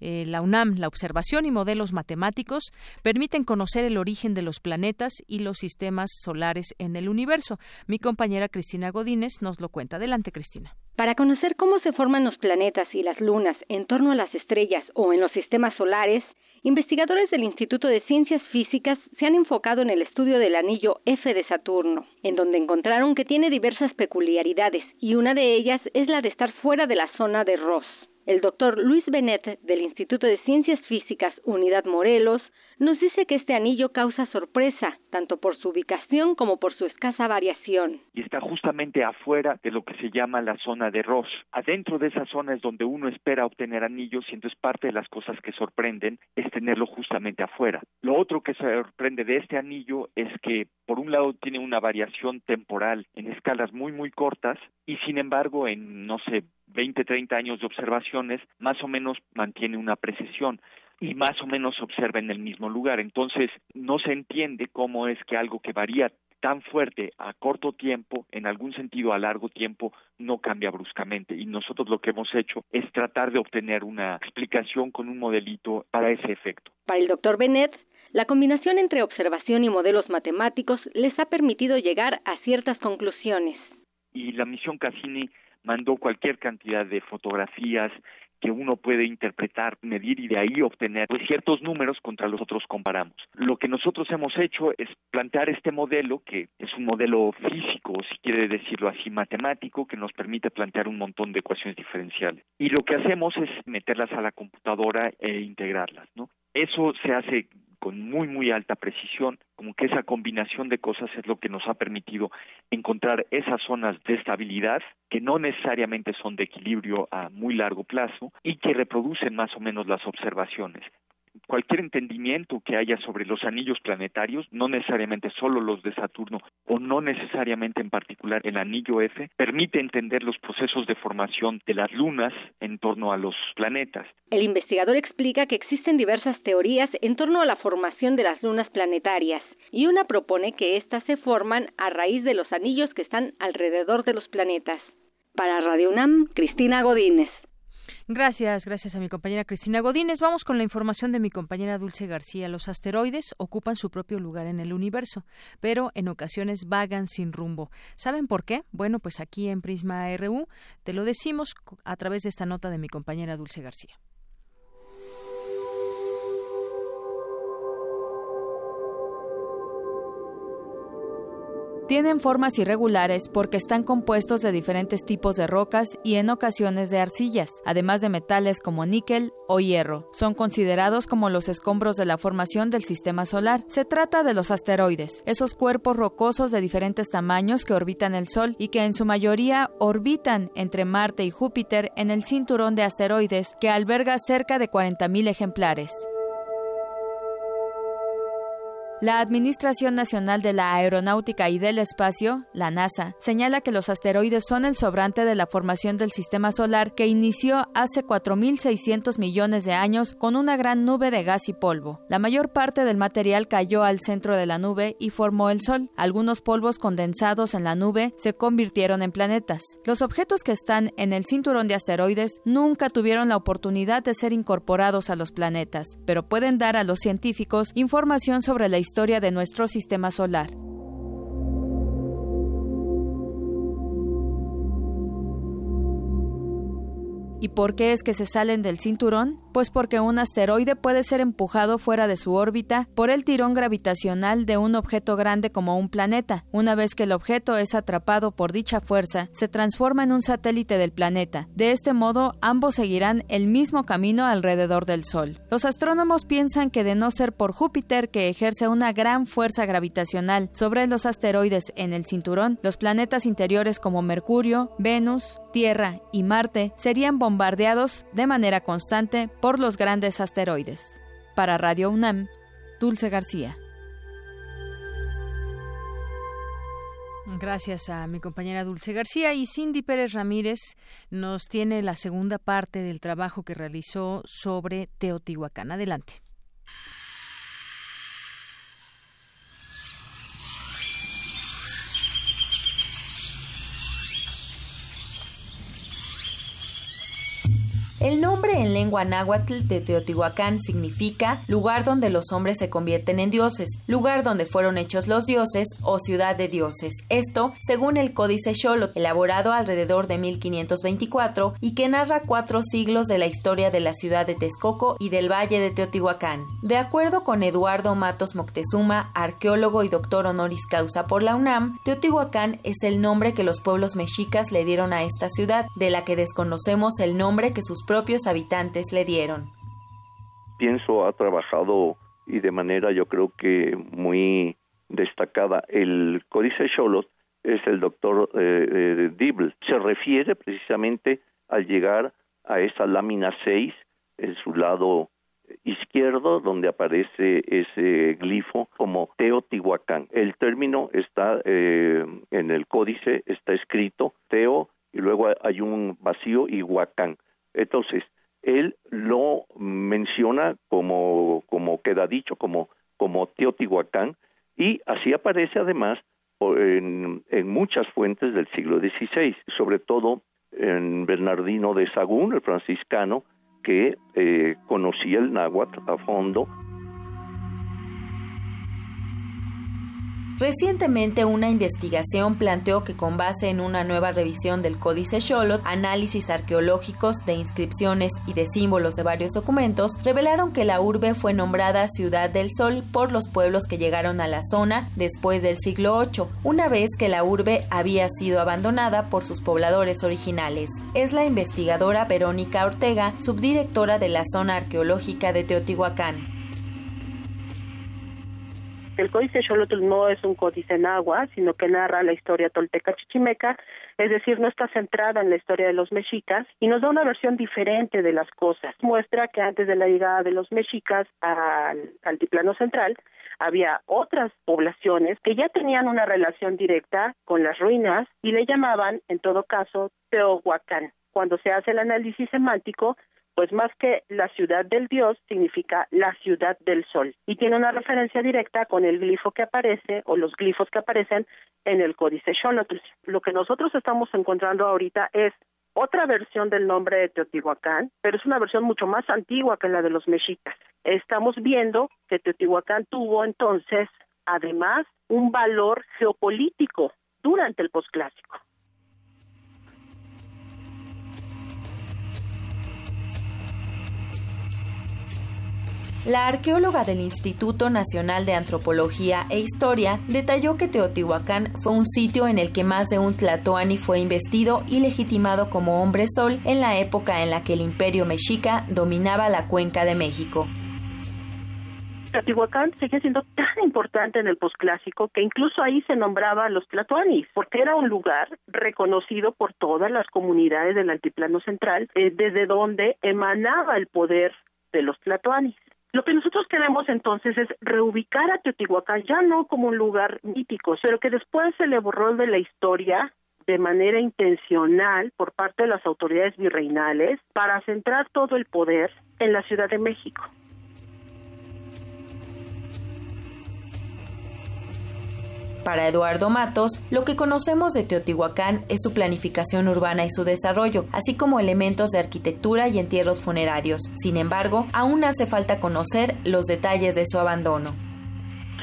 eh, la UNAM, la observación y modelos matemáticos permiten conocer el origen de los planetas y los sistemas solares en el universo. Mi compañera Cristina Godínez nos lo cuenta. Adelante, Cristina. Para conocer cómo se forman los planetas y las lunas en torno a las estrellas o en los sistemas solares, Investigadores del Instituto de Ciencias Físicas se han enfocado en el estudio del anillo F de Saturno, en donde encontraron que tiene diversas peculiaridades y una de ellas es la de estar fuera de la zona de Ross. El doctor Luis Benet del Instituto de Ciencias Físicas Unidad Morelos nos dice que este anillo causa sorpresa, tanto por su ubicación como por su escasa variación. Y está justamente afuera de lo que se llama la zona de Ross. Adentro de esa zona es donde uno espera obtener anillos y entonces parte de las cosas que sorprenden es tenerlo justamente afuera. Lo otro que sorprende de este anillo es que por un lado tiene una variación temporal en escalas muy muy cortas y sin embargo en no sé 20, 30 años de observaciones más o menos mantiene una precisión y más o menos se observa en el mismo lugar. Entonces, no se entiende cómo es que algo que varía tan fuerte a corto tiempo, en algún sentido a largo tiempo, no cambia bruscamente. Y nosotros lo que hemos hecho es tratar de obtener una explicación con un modelito para ese efecto. Para el doctor Bennett, la combinación entre observación y modelos matemáticos les ha permitido llegar a ciertas conclusiones. Y la misión Cassini mandó cualquier cantidad de fotografías, que uno puede interpretar, medir y de ahí obtener pues, ciertos números contra los otros comparamos. Lo que nosotros hemos hecho es plantear este modelo, que es un modelo físico, si quiere decirlo así, matemático, que nos permite plantear un montón de ecuaciones diferenciales. Y lo que hacemos es meterlas a la computadora e integrarlas, ¿no? Eso se hace con muy muy alta precisión, como que esa combinación de cosas es lo que nos ha permitido encontrar esas zonas de estabilidad que no necesariamente son de equilibrio a muy largo plazo y que reproducen más o menos las observaciones cualquier entendimiento que haya sobre los anillos planetarios, no necesariamente solo los de Saturno o no necesariamente en particular el anillo F, permite entender los procesos de formación de las lunas en torno a los planetas. El investigador explica que existen diversas teorías en torno a la formación de las lunas planetarias y una propone que éstas se forman a raíz de los anillos que están alrededor de los planetas. Para Radio UNAM, Cristina Godínez. Gracias, gracias a mi compañera Cristina Godínez. Vamos con la información de mi compañera Dulce García. Los asteroides ocupan su propio lugar en el universo, pero en ocasiones vagan sin rumbo. ¿Saben por qué? Bueno, pues aquí en Prisma RU te lo decimos a través de esta nota de mi compañera Dulce García. Tienen formas irregulares porque están compuestos de diferentes tipos de rocas y en ocasiones de arcillas, además de metales como níquel o hierro. Son considerados como los escombros de la formación del sistema solar. Se trata de los asteroides, esos cuerpos rocosos de diferentes tamaños que orbitan el Sol y que en su mayoría orbitan entre Marte y Júpiter en el cinturón de asteroides que alberga cerca de 40.000 ejemplares. La Administración Nacional de la Aeronáutica y del Espacio, la NASA, señala que los asteroides son el sobrante de la formación del sistema solar que inició hace 4.600 millones de años con una gran nube de gas y polvo. La mayor parte del material cayó al centro de la nube y formó el Sol. Algunos polvos condensados en la nube se convirtieron en planetas. Los objetos que están en el cinturón de asteroides nunca tuvieron la oportunidad de ser incorporados a los planetas, pero pueden dar a los científicos información sobre la historia de nuestro sistema solar. ¿Y por qué es que se salen del cinturón? Pues porque un asteroide puede ser empujado fuera de su órbita por el tirón gravitacional de un objeto grande como un planeta. Una vez que el objeto es atrapado por dicha fuerza, se transforma en un satélite del planeta. De este modo, ambos seguirán el mismo camino alrededor del Sol. Los astrónomos piensan que de no ser por Júpiter, que ejerce una gran fuerza gravitacional sobre los asteroides en el cinturón, los planetas interiores como Mercurio, Venus, Tierra y Marte serían bombardeados de manera constante los grandes asteroides. Para Radio UNAM, Dulce García. Gracias a mi compañera Dulce García y Cindy Pérez Ramírez nos tiene la segunda parte del trabajo que realizó sobre Teotihuacán. Adelante. El nombre en lengua náhuatl de Teotihuacán significa lugar donde los hombres se convierten en dioses, lugar donde fueron hechos los dioses o ciudad de dioses. Esto, según el Códice Xolotl, elaborado alrededor de 1524 y que narra cuatro siglos de la historia de la ciudad de Texcoco y del valle de Teotihuacán. De acuerdo con Eduardo Matos Moctezuma, arqueólogo y doctor honoris causa por la UNAM, Teotihuacán es el nombre que los pueblos mexicas le dieron a esta ciudad, de la que desconocemos el nombre que sus propios habitantes le dieron. Pienso ha trabajado y de manera yo creo que muy destacada el Códice Cholot es el doctor eh, Dibble. Se refiere precisamente al llegar a esa lámina 6 en su lado izquierdo donde aparece ese glifo como Teotihuacán. El término está eh, en el códice, está escrito Teo y luego hay un vacío y. Entonces, él lo menciona como, como queda dicho, como, como Teotihuacán, y así aparece además en, en muchas fuentes del siglo XVI, sobre todo en Bernardino de Sagún, el franciscano, que eh, conocía el náhuatl a fondo Recientemente una investigación planteó que con base en una nueva revisión del Códice Xolotl, análisis arqueológicos de inscripciones y de símbolos de varios documentos, revelaron que la urbe fue nombrada Ciudad del Sol por los pueblos que llegaron a la zona después del siglo VIII, una vez que la urbe había sido abandonada por sus pobladores originales. Es la investigadora Verónica Ortega, subdirectora de la zona arqueológica de Teotihuacán. El Códice Xolotl no es un códice en agua, sino que narra la historia tolteca chichimeca, es decir, no está centrada en la historia de los mexicas y nos da una versión diferente de las cosas. Muestra que antes de la llegada de los mexicas al altiplano central, había otras poblaciones que ya tenían una relación directa con las ruinas y le llamaban, en todo caso, Teohuacán. Cuando se hace el análisis semántico, pues más que la ciudad del dios significa la ciudad del sol y tiene una referencia directa con el glifo que aparece o los glifos que aparecen en el códice Xolotl. Lo que nosotros estamos encontrando ahorita es otra versión del nombre de Teotihuacán, pero es una versión mucho más antigua que la de los mexicas. Estamos viendo que Teotihuacán tuvo entonces, además, un valor geopolítico durante el posclásico. La arqueóloga del Instituto Nacional de Antropología e Historia detalló que Teotihuacán fue un sitio en el que más de un tlatoani fue investido y legitimado como hombre sol en la época en la que el imperio mexica dominaba la cuenca de México. Teotihuacán sigue siendo tan importante en el posclásico que incluso ahí se nombraba a los tlatoanis, porque era un lugar reconocido por todas las comunidades del altiplano central, eh, desde donde emanaba el poder de los tlatoanis. Lo que nosotros queremos entonces es reubicar a Teotihuacán ya no como un lugar mítico, pero que después se le borró de la historia de manera intencional por parte de las autoridades virreinales para centrar todo el poder en la Ciudad de México. Para Eduardo Matos, lo que conocemos de Teotihuacán es su planificación urbana y su desarrollo, así como elementos de arquitectura y entierros funerarios. Sin embargo, aún hace falta conocer los detalles de su abandono.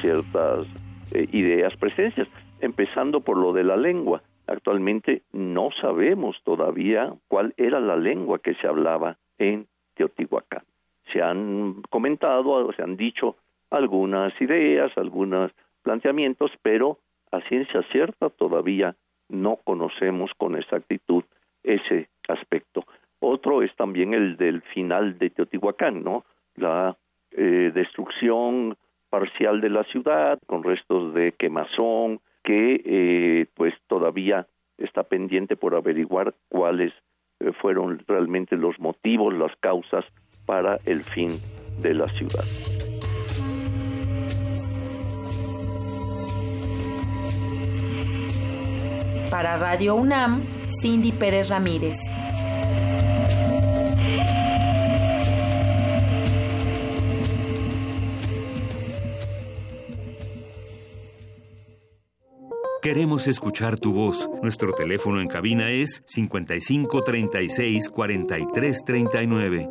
Ciertas eh, ideas, presencias, empezando por lo de la lengua. Actualmente no sabemos todavía cuál era la lengua que se hablaba en Teotihuacán. Se han comentado, se han dicho algunas ideas, algunas planteamientos, pero a ciencia cierta todavía no conocemos con exactitud ese aspecto. Otro es también el del final de Teotihuacán, ¿no? La eh, destrucción parcial de la ciudad con restos de quemazón que eh, pues todavía está pendiente por averiguar cuáles eh, fueron realmente los motivos, las causas para el fin de la ciudad. Para Radio UNAM, Cindy Pérez Ramírez. Queremos escuchar tu voz. Nuestro teléfono en cabina es 55 36 43 39.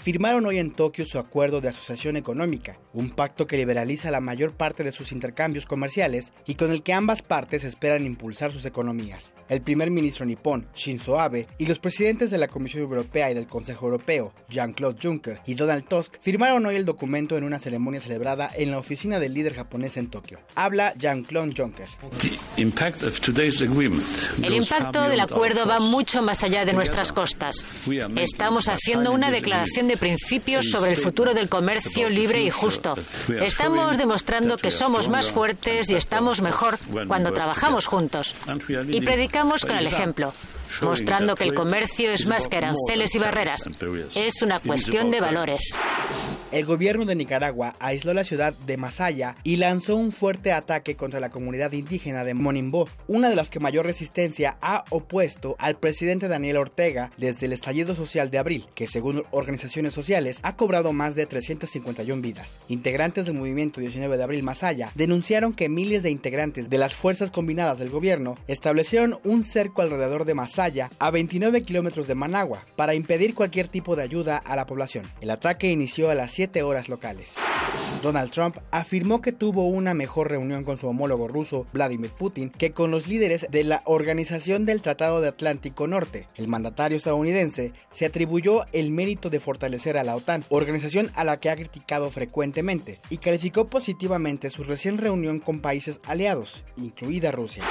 firmaron hoy en Tokio su acuerdo de asociación económica, un pacto que liberaliza la mayor parte de sus intercambios comerciales y con el que ambas partes esperan impulsar sus economías. El primer ministro nipón, Shinzo Abe, y los presidentes de la Comisión Europea y del Consejo Europeo, Jean-Claude Juncker y Donald Tusk, firmaron hoy el documento en una ceremonia celebrada en la oficina del líder japonés en Tokio. Habla Jean-Claude Juncker. El impacto del acuerdo va mucho más allá de nuestras costas. Estamos haciendo una declaración de principios sobre el futuro del comercio libre y justo. Estamos demostrando que somos más fuertes y estamos mejor cuando trabajamos juntos. Y predicamos con el ejemplo mostrando que el comercio es más que aranceles y barreras. Es una cuestión de valores. El gobierno de Nicaragua aisló la ciudad de Masaya y lanzó un fuerte ataque contra la comunidad indígena de Monimbo, una de las que mayor resistencia ha opuesto al presidente Daniel Ortega desde el estallido social de abril, que según organizaciones sociales ha cobrado más de 351 vidas. Integrantes del movimiento 19 de abril Masaya denunciaron que miles de integrantes de las fuerzas combinadas del gobierno establecieron un cerco alrededor de Masaya a 29 kilómetros de Managua, para impedir cualquier tipo de ayuda a la población. El ataque inició a las 7 horas locales. Donald Trump afirmó que tuvo una mejor reunión con su homólogo ruso, Vladimir Putin, que con los líderes de la Organización del Tratado de Atlántico Norte. El mandatario estadounidense se atribuyó el mérito de fortalecer a la OTAN, organización a la que ha criticado frecuentemente, y calificó positivamente su recién reunión con países aliados, incluida Rusia.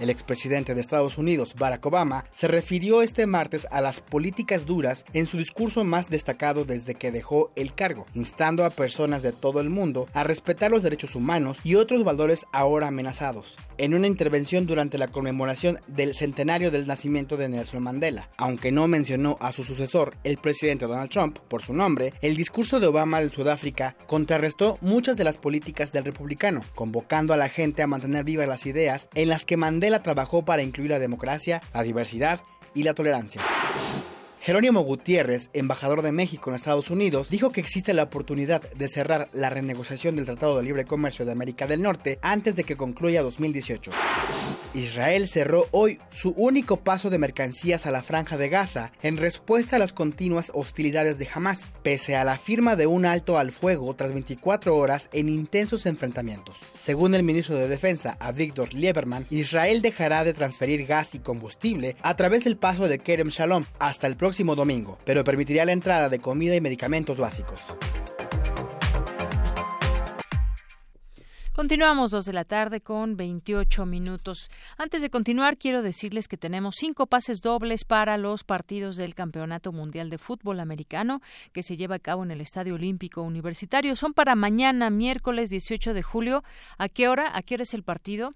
El expresidente de Estados Unidos, Barack Obama, se refirió este martes a las políticas duras en su discurso más destacado desde que dejó el cargo, instando a personas de todo el mundo a respetar los derechos humanos y otros valores ahora amenazados. En una intervención durante la conmemoración del centenario del nacimiento de Nelson Mandela, aunque no mencionó a su sucesor, el presidente Donald Trump, por su nombre, el discurso de Obama de Sudáfrica contrarrestó muchas de las políticas del republicano, convocando a la gente a mantener vivas las ideas en las que Mandela trabajó para incluir la democracia, la diversidad y la tolerancia. Jerónimo Gutiérrez, embajador de México en Estados Unidos, dijo que existe la oportunidad de cerrar la renegociación del Tratado de Libre Comercio de América del Norte antes de que concluya 2018. Israel cerró hoy su único paso de mercancías a la franja de Gaza en respuesta a las continuas hostilidades de Hamas, pese a la firma de un alto al fuego tras 24 horas en intensos enfrentamientos. Según el ministro de Defensa, Avigdor Lieberman, Israel dejará de transferir gas y combustible a través del paso de Kerem Shalom hasta el próximo domingo, pero permitiría la entrada de comida y medicamentos básicos. Continuamos dos de la tarde con 28 minutos. Antes de continuar, quiero decirles que tenemos cinco pases dobles para los partidos del Campeonato Mundial de Fútbol Americano que se lleva a cabo en el Estadio Olímpico Universitario. Son para mañana, miércoles 18 de julio. ¿A qué hora? ¿A qué hora es el partido?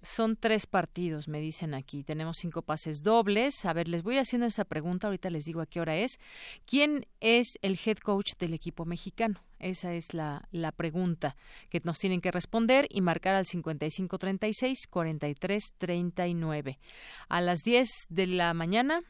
Son tres partidos, me dicen aquí. Tenemos cinco pases dobles. A ver, les voy haciendo esa pregunta. Ahorita les digo a qué hora es. ¿Quién es el head coach del equipo mexicano? Esa es la, la pregunta que nos tienen que responder y marcar al 5536-4339. A las 10 de la mañana,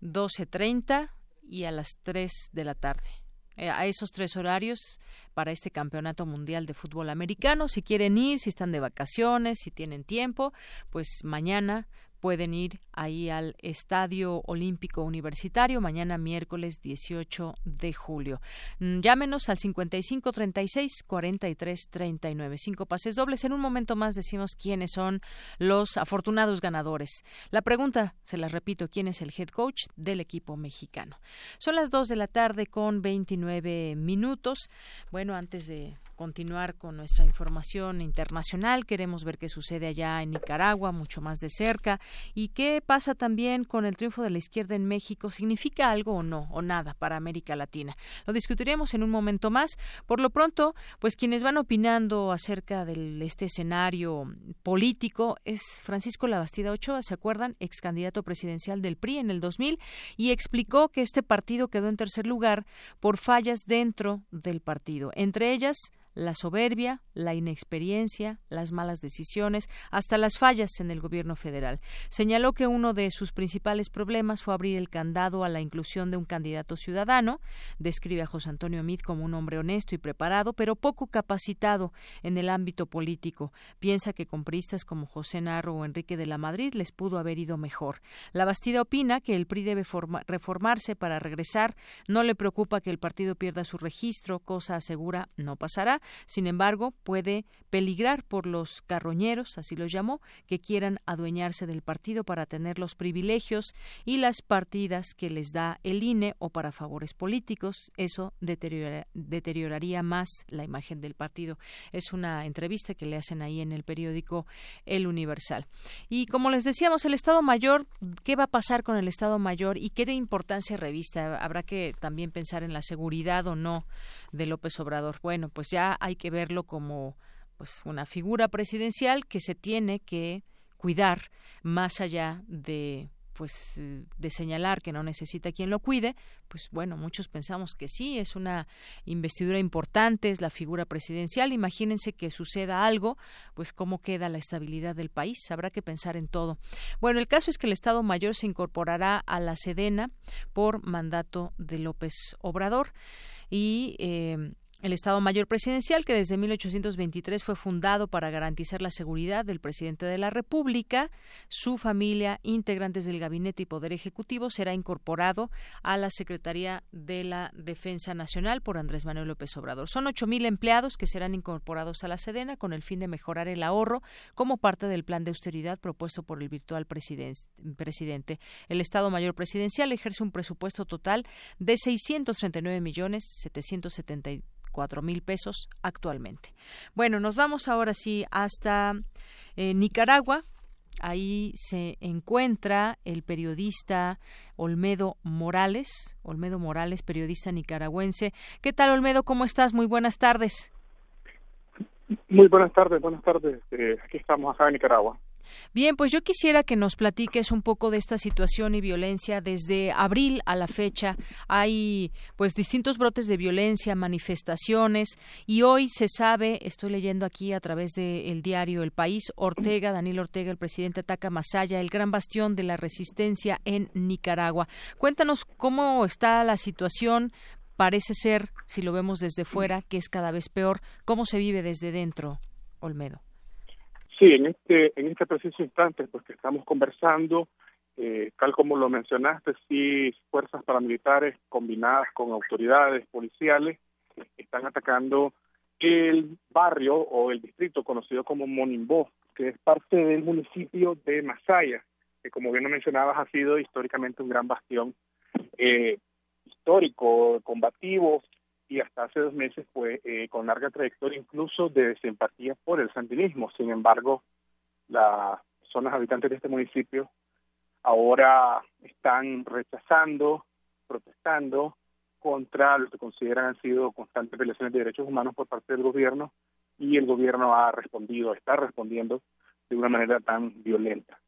12.30 y a las 3 de la tarde. Eh, a esos tres horarios para este campeonato mundial de fútbol americano. Si quieren ir, si están de vacaciones, si tienen tiempo, pues mañana pueden ir ahí al Estadio Olímpico Universitario mañana miércoles 18 de julio. Mm, llámenos al 55 36 43 39. Cinco pases dobles. En un momento más decimos quiénes son los afortunados ganadores. La pregunta, se la repito, ¿quién es el head coach del equipo mexicano? Son las 2 de la tarde con 29 minutos. Bueno, antes de continuar con nuestra información internacional. Queremos ver qué sucede allá en Nicaragua, mucho más de cerca. ¿Y qué pasa también con el triunfo de la izquierda en México? ¿Significa algo o no? ¿O nada para América Latina? Lo discutiremos en un momento más. Por lo pronto, pues quienes van opinando acerca de este escenario político es Francisco Labastida Ochoa, ¿se acuerdan? Ex candidato presidencial del PRI en el 2000 y explicó que este partido quedó en tercer lugar por fallas dentro del partido. Entre ellas, la soberbia, la inexperiencia, las malas decisiones, hasta las fallas en el gobierno federal. Señaló que uno de sus principales problemas fue abrir el candado a la inclusión de un candidato ciudadano. Describe a José Antonio Mid como un hombre honesto y preparado, pero poco capacitado en el ámbito político. Piensa que con priistas como José Narro o Enrique de la Madrid les pudo haber ido mejor. La Bastida opina que el PRI debe reformarse para regresar. No le preocupa que el partido pierda su registro, cosa asegura no pasará sin embargo, puede peligrar por los carroñeros, así los llamó, que quieran adueñarse del partido para tener los privilegios y las partidas que les da el INE o para favores políticos. Eso deterioraría más la imagen del partido. Es una entrevista que le hacen ahí en el periódico El Universal. Y como les decíamos, el Estado Mayor, ¿qué va a pasar con el Estado Mayor y qué de importancia revista? Habrá que también pensar en la seguridad o no de López Obrador. Bueno, pues ya hay que verlo como pues una figura presidencial que se tiene que cuidar más allá de pues de señalar que no necesita quien lo cuide, pues bueno, muchos pensamos que sí, es una investidura importante, es la figura presidencial. Imagínense que suceda algo, pues cómo queda la estabilidad del país. Habrá que pensar en todo. Bueno, el caso es que el Estado Mayor se incorporará a la Sedena por mandato de López Obrador y eh, el Estado Mayor Presidencial, que desde 1823 fue fundado para garantizar la seguridad del presidente de la República, su familia, integrantes del gabinete y poder ejecutivo, será incorporado a la Secretaría de la Defensa Nacional por Andrés Manuel López Obrador. Son 8.000 empleados que serán incorporados a la Sedena con el fin de mejorar el ahorro como parte del plan de austeridad propuesto por el virtual presidente. El Estado Mayor Presidencial ejerce un presupuesto total de 639 millones 770 cuatro mil pesos actualmente. Bueno, nos vamos ahora sí hasta eh, Nicaragua. Ahí se encuentra el periodista Olmedo Morales. Olmedo Morales, periodista nicaragüense. ¿Qué tal, Olmedo? ¿Cómo estás? Muy buenas tardes. Muy buenas tardes, buenas tardes. Eh, aquí estamos, acá en Nicaragua. Bien, pues yo quisiera que nos platiques un poco de esta situación y violencia desde abril a la fecha. Hay pues distintos brotes de violencia, manifestaciones y hoy se sabe, estoy leyendo aquí a través del diario El País, Ortega, Daniel Ortega, el presidente ataca Masaya, el gran bastión de la resistencia en Nicaragua. Cuéntanos cómo está la situación. Parece ser, si lo vemos desde fuera, que es cada vez peor. ¿Cómo se vive desde dentro, Olmedo? Sí, en este, en este preciso instante, pues que estamos conversando, eh, tal como lo mencionaste, sí, fuerzas paramilitares combinadas con autoridades policiales están atacando el barrio o el distrito conocido como Monimbó, que es parte del municipio de Masaya, que como bien lo mencionabas ha sido históricamente un gran bastión eh, histórico, combativo, y hasta hace dos meses fue eh, con larga trayectoria incluso de simpatía por el sandinismo. Sin embargo, las zonas habitantes de este municipio ahora están rechazando, protestando contra lo que consideran han sido constantes violaciones de derechos humanos por parte del gobierno y el gobierno ha respondido, está respondiendo de una manera tan violenta.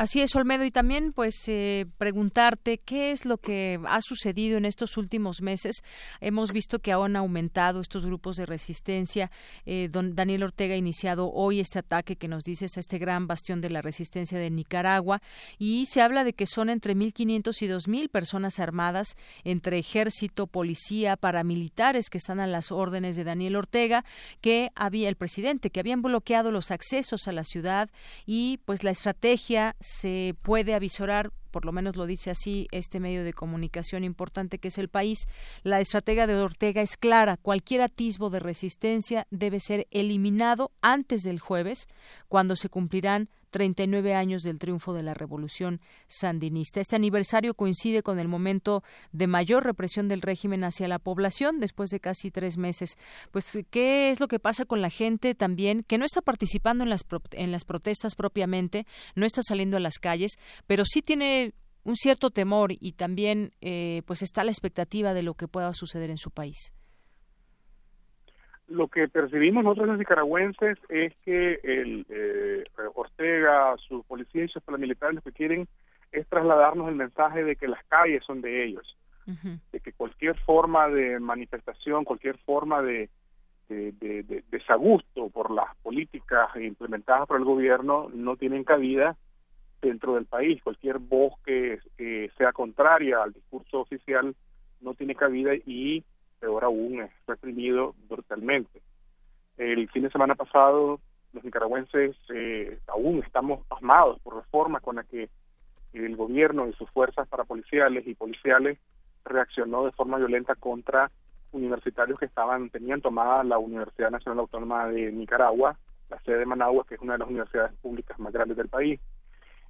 Así es, Olmedo, y también pues eh, preguntarte qué es lo que ha sucedido en estos últimos meses. Hemos visto que han aumentado estos grupos de resistencia. Eh, don Daniel Ortega ha iniciado hoy este ataque que nos dices a este gran bastión de la resistencia de Nicaragua y se habla de que son entre 1.500 y 2.000 personas armadas entre ejército, policía, paramilitares que están a las órdenes de Daniel Ortega, que había el presidente, que habían bloqueado los accesos a la ciudad y pues la estrategia se puede avisorar por lo menos lo dice así este medio de comunicación importante que es el país, la estrategia de Ortega es clara. Cualquier atisbo de resistencia debe ser eliminado antes del jueves, cuando se cumplirán 39 años del triunfo de la revolución sandinista. Este aniversario coincide con el momento de mayor represión del régimen hacia la población después de casi tres meses. Pues, ¿qué es lo que pasa con la gente también que no está participando en las, en las protestas propiamente, no está saliendo a las calles, pero sí tiene un cierto temor y también eh, pues está la expectativa de lo que pueda suceder en su país? lo que percibimos nosotros los nicaragüenses es que el eh, Ortega, su policía y sus paramilitares lo que quieren es trasladarnos el mensaje de que las calles son de ellos, de que cualquier forma de manifestación, cualquier forma de, de, desagusto por las políticas implementadas por el gobierno no tienen cabida dentro del país. Cualquier voz que sea contraria al discurso oficial no tiene cabida y peor aún, es reprimido brutalmente. El fin de semana pasado, los nicaragüenses eh, aún estamos pasmados por la forma con la que el gobierno y sus fuerzas parapoliciales y policiales reaccionó de forma violenta contra universitarios que estaban tenían tomada la Universidad Nacional Autónoma de Nicaragua, la sede de Managua, que es una de las universidades públicas más grandes del país.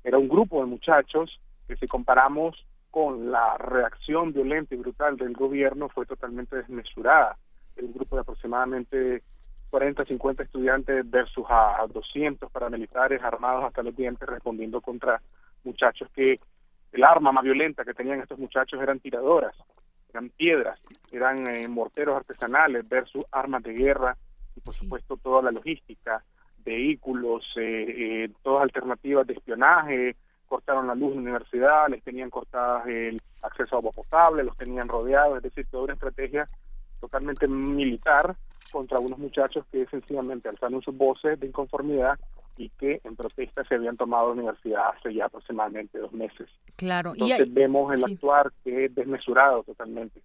Era un grupo de muchachos que si comparamos con la reacción violenta y brutal del gobierno fue totalmente desmesurada. Un grupo de aproximadamente 40, 50 estudiantes versus a 200 paramilitares armados hasta los dientes respondiendo contra muchachos que el arma más violenta que tenían estos muchachos eran tiradoras, eran piedras, eran eh, morteros artesanales versus armas de guerra y por supuesto toda la logística, vehículos, eh, eh, todas alternativas de espionaje, cortaron la luz en la universidad, les tenían cortadas el acceso a agua potable, los tenían rodeados, es decir, toda una estrategia totalmente militar contra unos muchachos que sencillamente alzaron sus voces de inconformidad y que en protesta se habían tomado la universidad hace ya aproximadamente dos meses. Claro. Entonces vemos el actuar que es desmesurado totalmente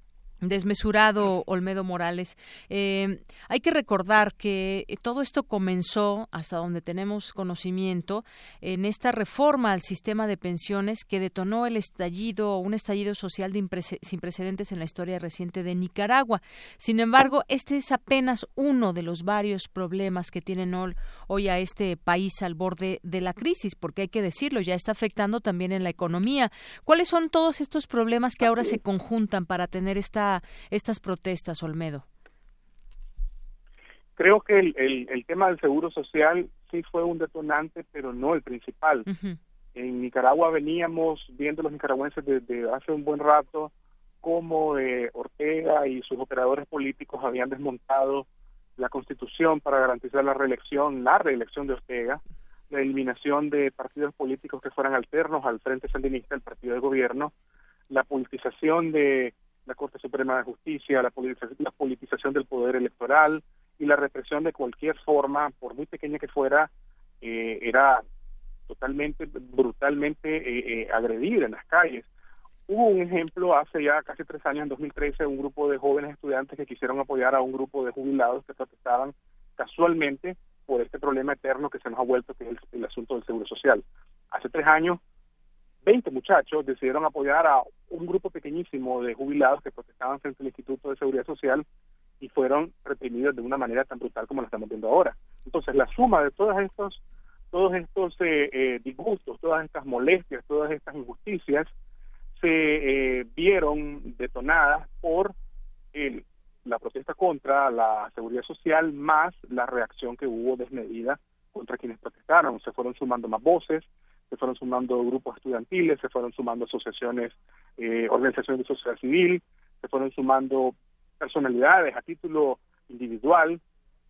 desmesurado Olmedo Morales. Eh, hay que recordar que todo esto comenzó, hasta donde tenemos conocimiento, en esta reforma al sistema de pensiones que detonó el estallido, un estallido social sin precedentes en la historia reciente de Nicaragua. Sin embargo, este es apenas uno de los varios problemas que tienen hoy a este país al borde de la crisis, porque hay que decirlo, ya está afectando también en la economía. ¿Cuáles son todos estos problemas que ahora se conjuntan para tener esta estas protestas, Olmedo? Creo que el, el, tema del seguro social sí fue un detonante, pero no el principal. En Nicaragua veníamos viendo los nicaragüenses desde hace un buen rato cómo eh, Ortega y sus operadores políticos habían desmontado la constitución para garantizar la reelección, la reelección de Ortega, la eliminación de partidos políticos que fueran alternos al Frente Sandinista, el partido de gobierno, la politización de la Corte Suprema de Justicia, la, politización del poder electoral y la represión de cualquier forma, por muy pequeña que fuera, eh, era totalmente, brutalmente eh, eh, agredida en las calles. Hubo un ejemplo hace ya casi tres años, en 2013, un grupo de jóvenes estudiantes que quisieron apoyar a un grupo de jubilados que protestaban casualmente por este problema eterno que se nos ha vuelto, que es el, asunto del seguro social. Hace tres años, 20 muchachos decidieron apoyar a un grupo pequeñísimo de jubilados que protestaban frente al Instituto de Seguridad Social y fueron reprimidos de una manera tan brutal como la estamos viendo ahora. Entonces, la suma de todos estos, todos estos eh, eh, disgustos, todas estas molestias, todas estas injusticias, se eh, vieron detonadas por el, la protesta contra la seguridad social más la reacción que hubo desmedida contra quienes protestaron. Se fueron sumando más voces, se fueron sumando grupos estudiantiles, se fueron sumando asociaciones, eh, organizaciones de sociedad civil, se fueron sumando personalidades a título individual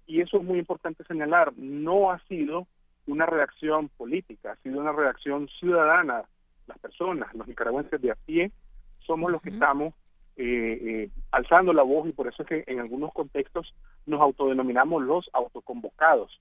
y eso es muy importante señalar, no ha sido una reacción política, ha sido una reacción ciudadana. Las personas, los nicaragüenses de a pie, somos los que estamos eh, eh, alzando la voz y por eso es que en algunos contextos nos autodenominamos los autoconvocados.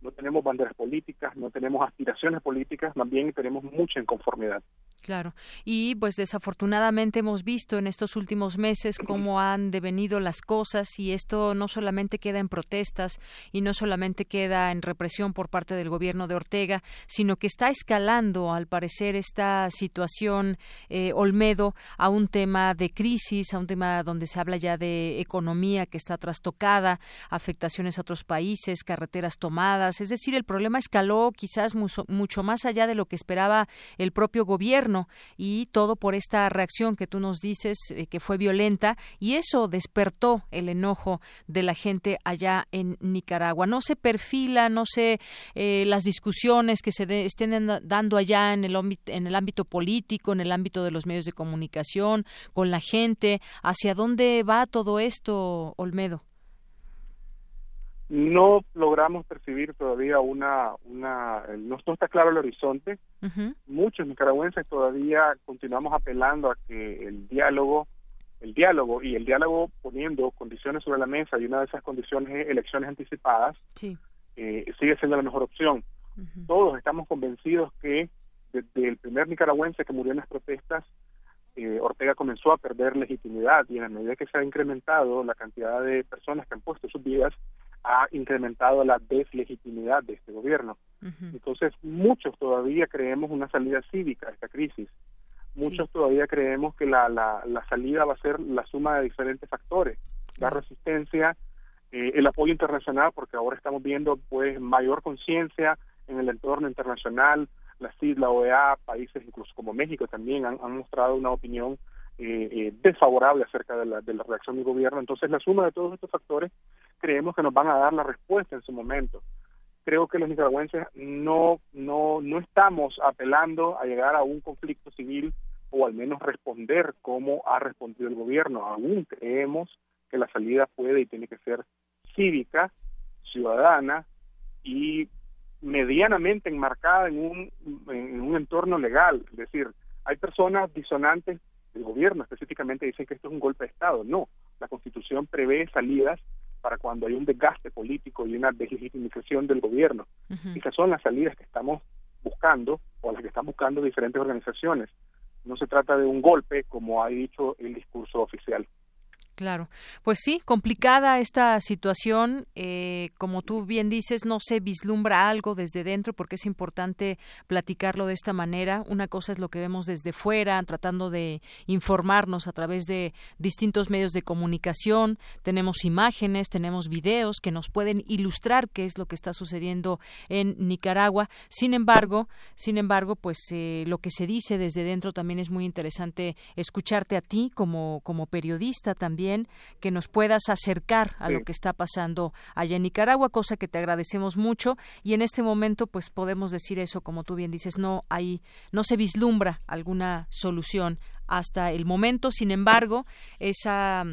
No tenemos banderas políticas, no tenemos aspiraciones políticas, más bien tenemos mucha inconformidad. Claro. Y pues desafortunadamente hemos visto en estos últimos meses cómo han devenido las cosas y esto no solamente queda en protestas y no solamente queda en represión por parte del gobierno de Ortega, sino que está escalando al parecer esta situación eh, Olmedo a un tema de crisis, a un tema donde se habla ya de economía que está trastocada, afectaciones a otros países, carreteras tomadas, es decir, el problema escaló quizás mucho más allá de lo que esperaba el propio gobierno y todo por esta reacción que tú nos dices eh, que fue violenta y eso despertó el enojo de la gente allá en Nicaragua. No se perfila, no sé, eh, las discusiones que se estén dando allá en el, en el ámbito político, en el ámbito de los medios de comunicación, con la gente, hacia dónde va todo esto, Olmedo no logramos percibir todavía una, una no, está claro el horizonte. Muchos nicaragüenses todavía continuamos apelando a que el diálogo, el diálogo y el diálogo poniendo condiciones sobre la mesa y una de esas condiciones es elecciones anticipadas, eh, sigue siendo la mejor opción. Todos estamos convencidos que desde el primer nicaragüense que murió en las protestas, eh, Ortega comenzó a perder legitimidad y en la medida que se ha incrementado la cantidad de personas que han puesto sus vidas, ha incrementado la deslegitimidad de este gobierno. Entonces, muchos todavía creemos una salida cívica a esta crisis. Muchos todavía creemos que la, la, la, salida va a ser la suma de diferentes factores. La resistencia, eh, el apoyo internacional, porque ahora estamos viendo pues mayor conciencia en el entorno internacional, la CID, la OEA, países incluso como México también han, han mostrado una opinión eh, eh, desfavorable acerca de la, de la reacción del gobierno. Entonces, la suma de todos estos factores creemos que nos van a dar la respuesta en su momento. Creo que los nicaragüenses no, no, no estamos apelando a llegar a un conflicto civil o al menos responder como ha respondido el gobierno. Aún creemos que la salida puede y tiene que ser cívica, ciudadana y medianamente enmarcada en un, en un entorno legal. Es decir, hay personas disonantes el gobierno específicamente dice que esto es un golpe de Estado. No, la Constitución prevé salidas para cuando hay un desgaste político y una deslegitimización del gobierno. Y Esas son las salidas que estamos buscando o las que están buscando diferentes organizaciones. No se trata de un golpe, como ha dicho el discurso oficial. Claro, pues sí, complicada esta situación. Eh, como tú bien dices, no se vislumbra algo desde dentro porque es importante platicarlo de esta manera. Una cosa es lo que vemos desde fuera, tratando de informarnos a través de distintos medios de comunicación. Tenemos imágenes, tenemos videos que nos pueden ilustrar qué es lo que está sucediendo en Nicaragua. Sin embargo, sin embargo, pues eh, lo que se dice desde dentro también es muy interesante escucharte a ti como como periodista también que nos puedas acercar a lo que está pasando allá en Nicaragua, cosa que te agradecemos mucho y en este momento pues podemos decir eso como tú bien dices, no hay no se vislumbra alguna solución hasta el momento. Sin embargo, esa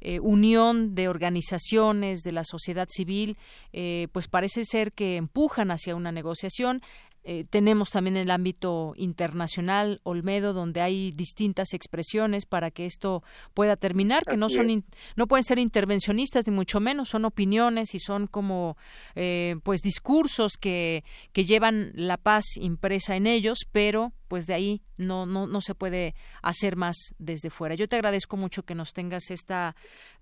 eh, unión de organizaciones de la sociedad civil, eh, pues parece ser que empujan hacia una negociación. Eh, tenemos también el ámbito internacional, Olmedo, donde hay distintas expresiones para que esto pueda terminar, que no son no pueden ser intervencionistas ni mucho menos, son opiniones y son como eh, pues discursos que, que llevan la paz impresa en ellos, pero pues de ahí no, no, no se puede hacer más desde fuera. Yo te agradezco mucho que nos tengas esta,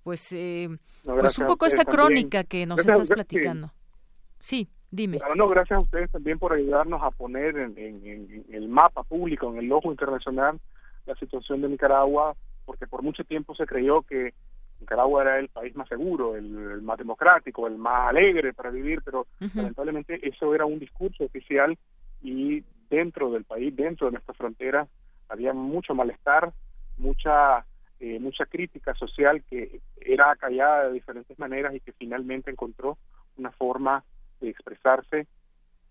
pues, eh, pues un poco esa crónica que nos estás platicando. Sí. Dime. no, gracias a ustedes también por ayudarnos a poner en, el mapa público, en el ojo internacional, la situación de Nicaragua, porque por mucho tiempo se creyó que Nicaragua era el país más seguro, el, más democrático, el más alegre para vivir, pero lamentablemente eso era un discurso oficial y dentro del país, dentro de nuestra frontera, había mucho malestar, mucha eh, mucha crítica social que era acallada de diferentes maneras y que finalmente encontró una forma de expresarse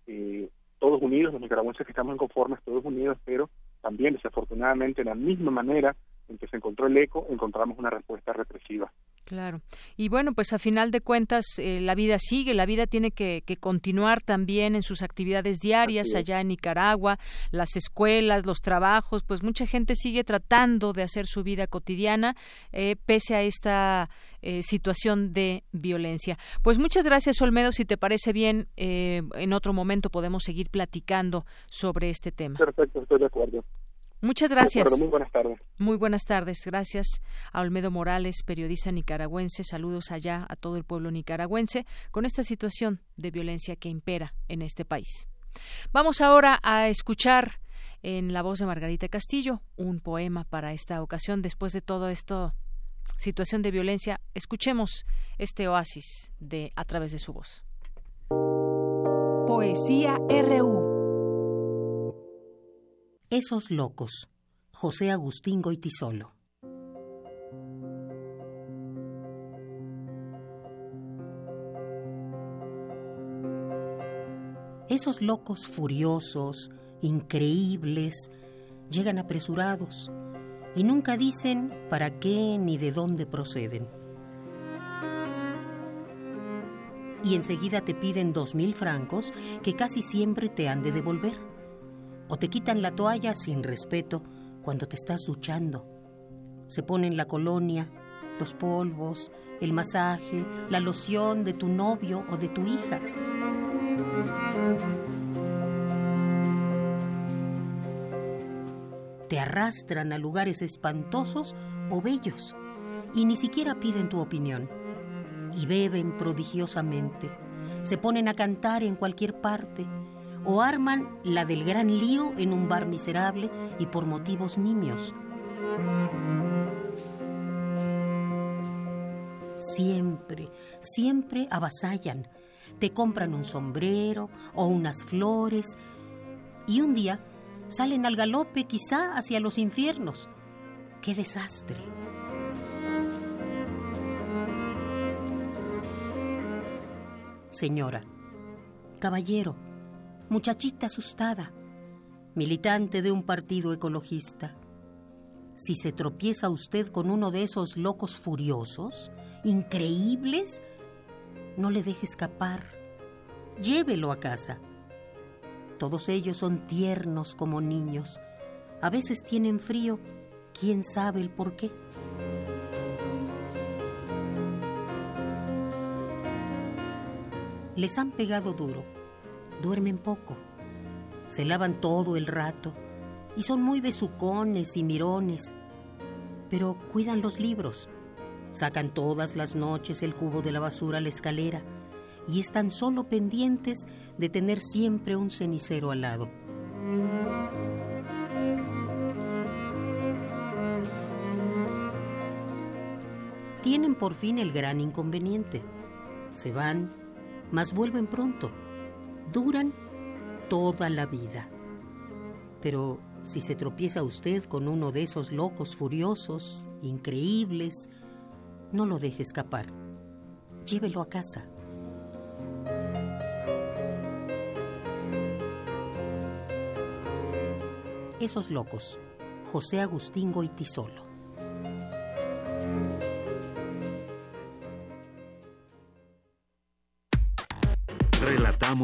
eh, todos unidos, los nicaragüenses que estamos inconformes, todos unidos, pero también desafortunadamente de la misma manera en que se encontró el eco, encontramos una respuesta represiva. Claro. Y bueno, pues a final de cuentas eh, la vida sigue, la vida tiene que, continuar también en sus actividades diarias allá en Nicaragua, las escuelas, los trabajos, pues mucha gente sigue tratando de hacer su vida cotidiana eh, pese a esta eh, situación de violencia. Pues muchas gracias, Olmedo. Si te parece bien, en otro momento podemos seguir platicando sobre este tema. Perfecto, estoy de acuerdo. Muchas gracias. muy buenas tardes. Muy buenas tardes. Gracias a Olmedo Morales, periodista nicaragüense. Saludos allá a todo el pueblo nicaragüense con esta situación de violencia que impera en este país. Vamos ahora a escuchar en la voz de Margarita Castillo un poema para esta ocasión. Después de todo esto, situación de violencia, escuchemos este oasis de a través de su voz. Poesía RU esos locos. José Agustín Goitisolo. Esos locos furiosos, increíbles, llegan apresurados y nunca dicen para qué ni de dónde proceden. Y enseguida te piden dos mil francos que casi siempre te han de devolver o te quitan la toalla sin respeto cuando te estás duchando. Se ponen la colonia, los polvos, el masaje, la loción de tu novio o de tu hija. Te arrastran a lugares espantosos o bellos y ni siquiera piden tu opinión. Y beben prodigiosamente. Se ponen a cantar en cualquier parte o arman la del gran lío en un bar miserable y por motivos nimios. Siempre, siempre avasallan. Te compran un sombrero o unas flores y un día salen al galope quizá hacia los infiernos. ¡Qué desastre! Señora, caballero, muchachita asustada, militante de un partido ecologista. Si se tropieza usted con uno de esos locos furiosos, increíbles, no le deje escapar. Llévelo a casa. Todos ellos son tiernos como niños. A veces tienen frío. ¿Quién sabe el por qué? Les han pegado duro duermen poco, se lavan todo el rato y son muy besucones y mirones, pero cuidan los libros, sacan todas las noches el cubo de la basura a la escalera y están solo pendientes de tener siempre un cenicero al lado. Tienen por fin el gran inconveniente. Se van, mas vuelven pronto duran toda la vida. Pero si se tropieza usted con uno de esos locos furiosos, increíbles, no lo deje escapar. Llévelo a casa. Esos locos. José Agustín Goitisolo.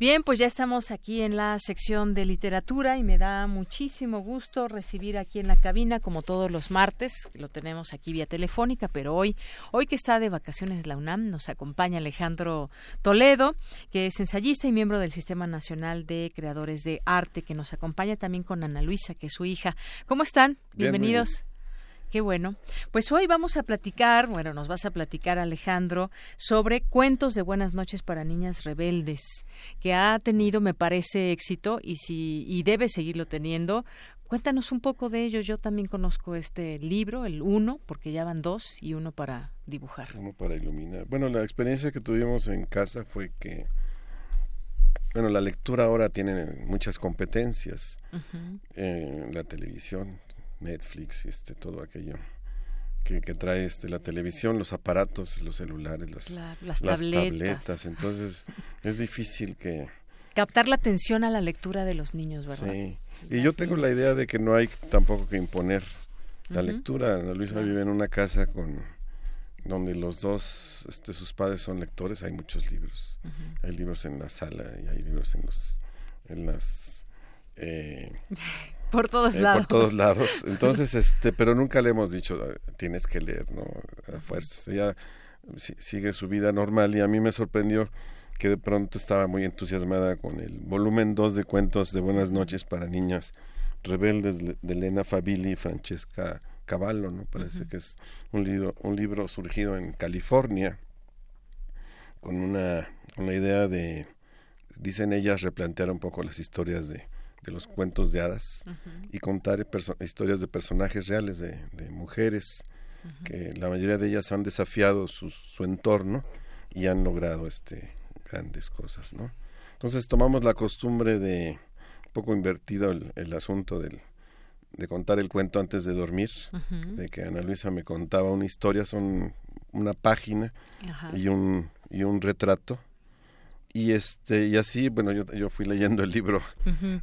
Bien, pues ya estamos aquí en la sección de literatura y me da muchísimo gusto recibir aquí en la cabina, como todos los martes, lo tenemos aquí vía telefónica, pero hoy, hoy que está de vacaciones la UNAM, nos acompaña Alejandro Toledo, que es ensayista y miembro del Sistema Nacional de Creadores de Arte, que nos acompaña también con Ana Luisa, que es su hija. ¿Cómo están? Bienvenidos. Qué bueno. Pues hoy vamos a platicar, bueno, nos vas a platicar Alejandro, sobre cuentos de buenas noches para niñas rebeldes, que ha tenido, me parece, éxito y si y debe seguirlo teniendo. Cuéntanos un poco de ello. Yo también conozco este libro, el uno, porque ya van dos y uno para dibujar. Uno para iluminar. Bueno, la experiencia que tuvimos en casa fue que bueno, la lectura ahora tiene muchas competencias en la televisión, Netflix, este, todo aquello que, trae este, la televisión, los aparatos, los celulares, las, las, tabletas. Entonces es difícil que... Captar la atención a la lectura de los niños, ¿verdad? Sí. Y yo tengo la idea de que no hay tampoco que imponer la lectura. Ana Luisa vive en una casa con donde los dos, este, sus padres son lectores. Hay muchos libros. Hay libros en la sala y hay libros en los, en las eh, Por todos eh, lados. Por todos lados. Entonces, este, pero nunca le hemos dicho, tienes que leer, ¿no? A fuerzas. Ella sigue su vida normal y a mí me sorprendió que de pronto estaba muy entusiasmada con el volumen 2 de cuentos de Buenas noches para niñas rebeldes de Elena Fabili y Francesca Cavallo, ¿no? Parece que es un libro, un libro surgido en California con una, una idea de, dicen ellas, replantear un poco las historias de, de los cuentos de hadas y contar historias de personajes reales, de, mujeres, que la mayoría de ellas han desafiado su, su, entorno y han logrado este grandes cosas, ¿no? Entonces tomamos la costumbre de, un poco invertido el, asunto del, de contar el cuento antes de dormir, de que Ana Luisa me contaba una historia, son una página y un, y un retrato y este y así bueno yo, yo fui leyendo el libro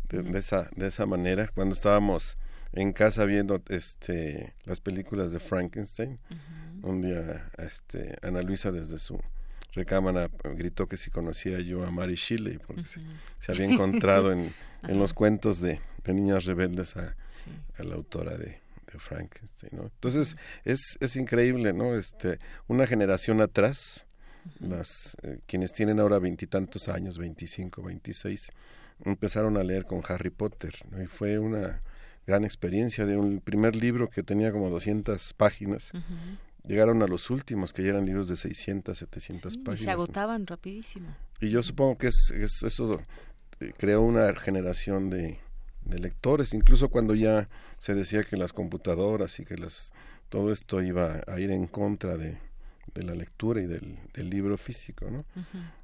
de, esa de esa manera. Cuando estábamos en casa viendo este las películas de Frankenstein un día este Ana Luisa desde su recámara gritó que si conocía yo a Mary Shelley porque se, había encontrado en, en los cuentos de, de niñas rebeldes a, a la autora de, de Frankenstein ¿no? entonces es es increíble no este una generación atrás las eh, quienes tienen ahora veintitantos años, veinticinco, veintiséis, empezaron a leer con Harry Potter y fue una gran experiencia de un primer libro que tenía como 200 páginas. Llegaron a los últimos, que ya eran libros de 600, 700 páginas. Y se agotaban rapidísimo. Y yo supongo que es, eso eh, creó una generación de, de, lectores, incluso cuando ya se decía que las computadoras y que las todo esto iba a ir en contra de, de la lectura y del, libro físico, ¿no?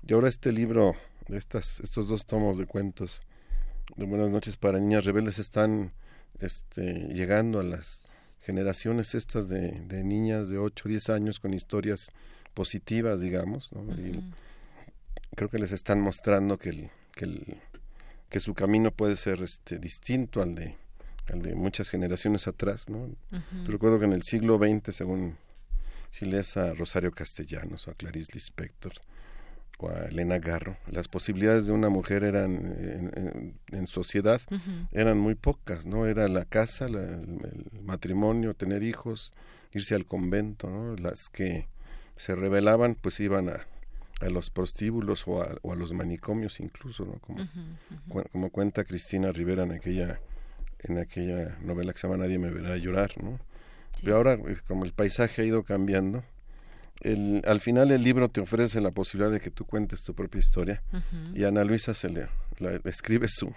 Y ahora este libro, de estas, estos dos tomos de cuentos de Buenas noches para niñas rebeldes están este, llegando a las generaciones estas de, de niñas de 8 o 10 años con historias positivas, digamos, ¿no? y creo que les están mostrando que, el, que, el, que su camino puede ser este, distinto al de, al de muchas generaciones atrás, ¿no? recuerdo que en el siglo XX, según si lees a Rosario Castellanos o a Clarice Lispector o a Elena Garro, las posibilidades de una mujer eran en, sociedad eran muy pocas, ¿no? Era la casa, el, matrimonio, tener hijos, irse al convento, ¿no? Las que se rebelaban pues iban a, a los prostíbulos o a, o a, los manicomios incluso, ¿no? Como, como cuenta Cristina Rivera en aquella en aquella novela que se llama Nadie me verá llorar, ¿no? Pero ahora, eh, como el paisaje ha ido cambiando, el, al final el libro te ofrece la posibilidad de que tú cuentes tu propia historia y Ana Luisa se le, escribe su,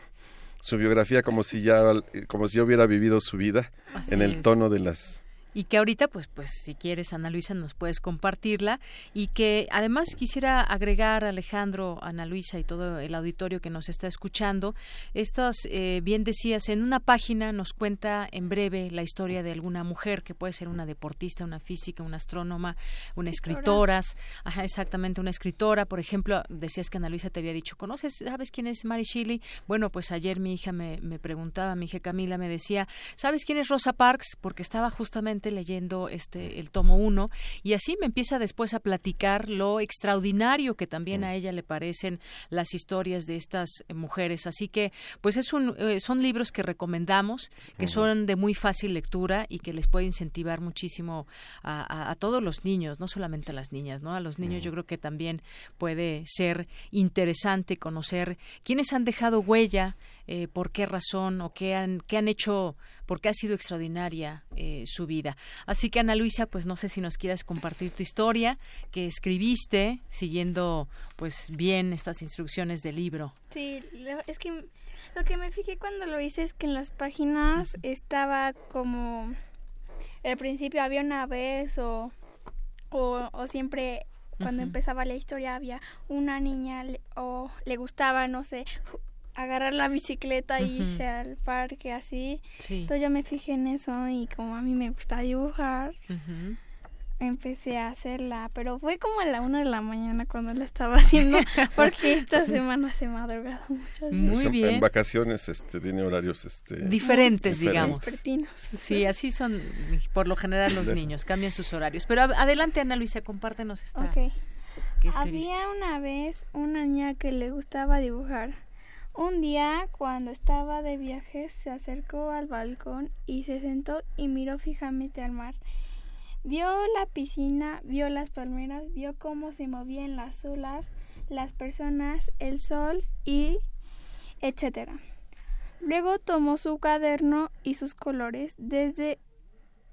su biografía como si ya como si yo hubiera vivido su vida en el tono de las y que ahorita pues pues si quieres Ana Luisa nos puedes compartirla y que además quisiera agregar Alejandro Ana Luisa y todo el auditorio que nos está escuchando estas eh, bien decías en una página nos cuenta en breve la historia de alguna mujer que puede ser una deportista una física una astrónoma una escritora. Ajá, exactamente una escritora. Por ejemplo decías que Ana Luisa te había dicho conoces sabes quién es Mary Shelley bueno pues ayer mi hija me, me preguntaba mi hija Camila me decía sabes quién es Rosa Parks porque estaba justamente leyendo este el tomo uno y así me empieza después a platicar lo extraordinario que también mm. a ella le parecen las historias de estas mujeres. Así que, pues es un, eh, son libros que recomendamos, que son de muy fácil lectura y que les puede incentivar muchísimo a, todos los niños, no solamente a las niñas, ¿no? A los niños yo creo que también puede ser interesante conocer quiénes han dejado huella eh, por qué razón o qué han, qué han hecho, por qué ha sido extraordinaria eh, su vida. Así que Ana Luisa, pues no sé si nos quieras compartir tu historia que escribiste siguiendo pues bien estas instrucciones del libro. Sí, es que lo que me fijé cuando lo hice es que en las páginas estaba como al principio había una vez o, o, siempre cuando empezaba la historia había una niña o le gustaba, no sé, agarrar la bicicleta e irse al parque así. Entonces yo me fijé en eso y como a mí me gusta dibujar, empecé a hacerla, pero fue como a la una de la mañana cuando la estaba haciendo porque esta semana se me ha drogado mucho. Muy bien. En vacaciones este, tiene horarios este, diferentes, digamos. Sí, así son por lo general los niños, cambian sus horarios. Pero adelante Ana Luisa, compártenos esta. Okay. Había una vez una niña que le gustaba dibujar un día, cuando estaba de viaje, se acercó al balcón y se sentó y miró fijamente al mar. Vio la piscina, vio las palmeras, vio cómo se movían las olas, las personas, el sol y etcétera. Luego tomó su cuaderno y sus colores. Desde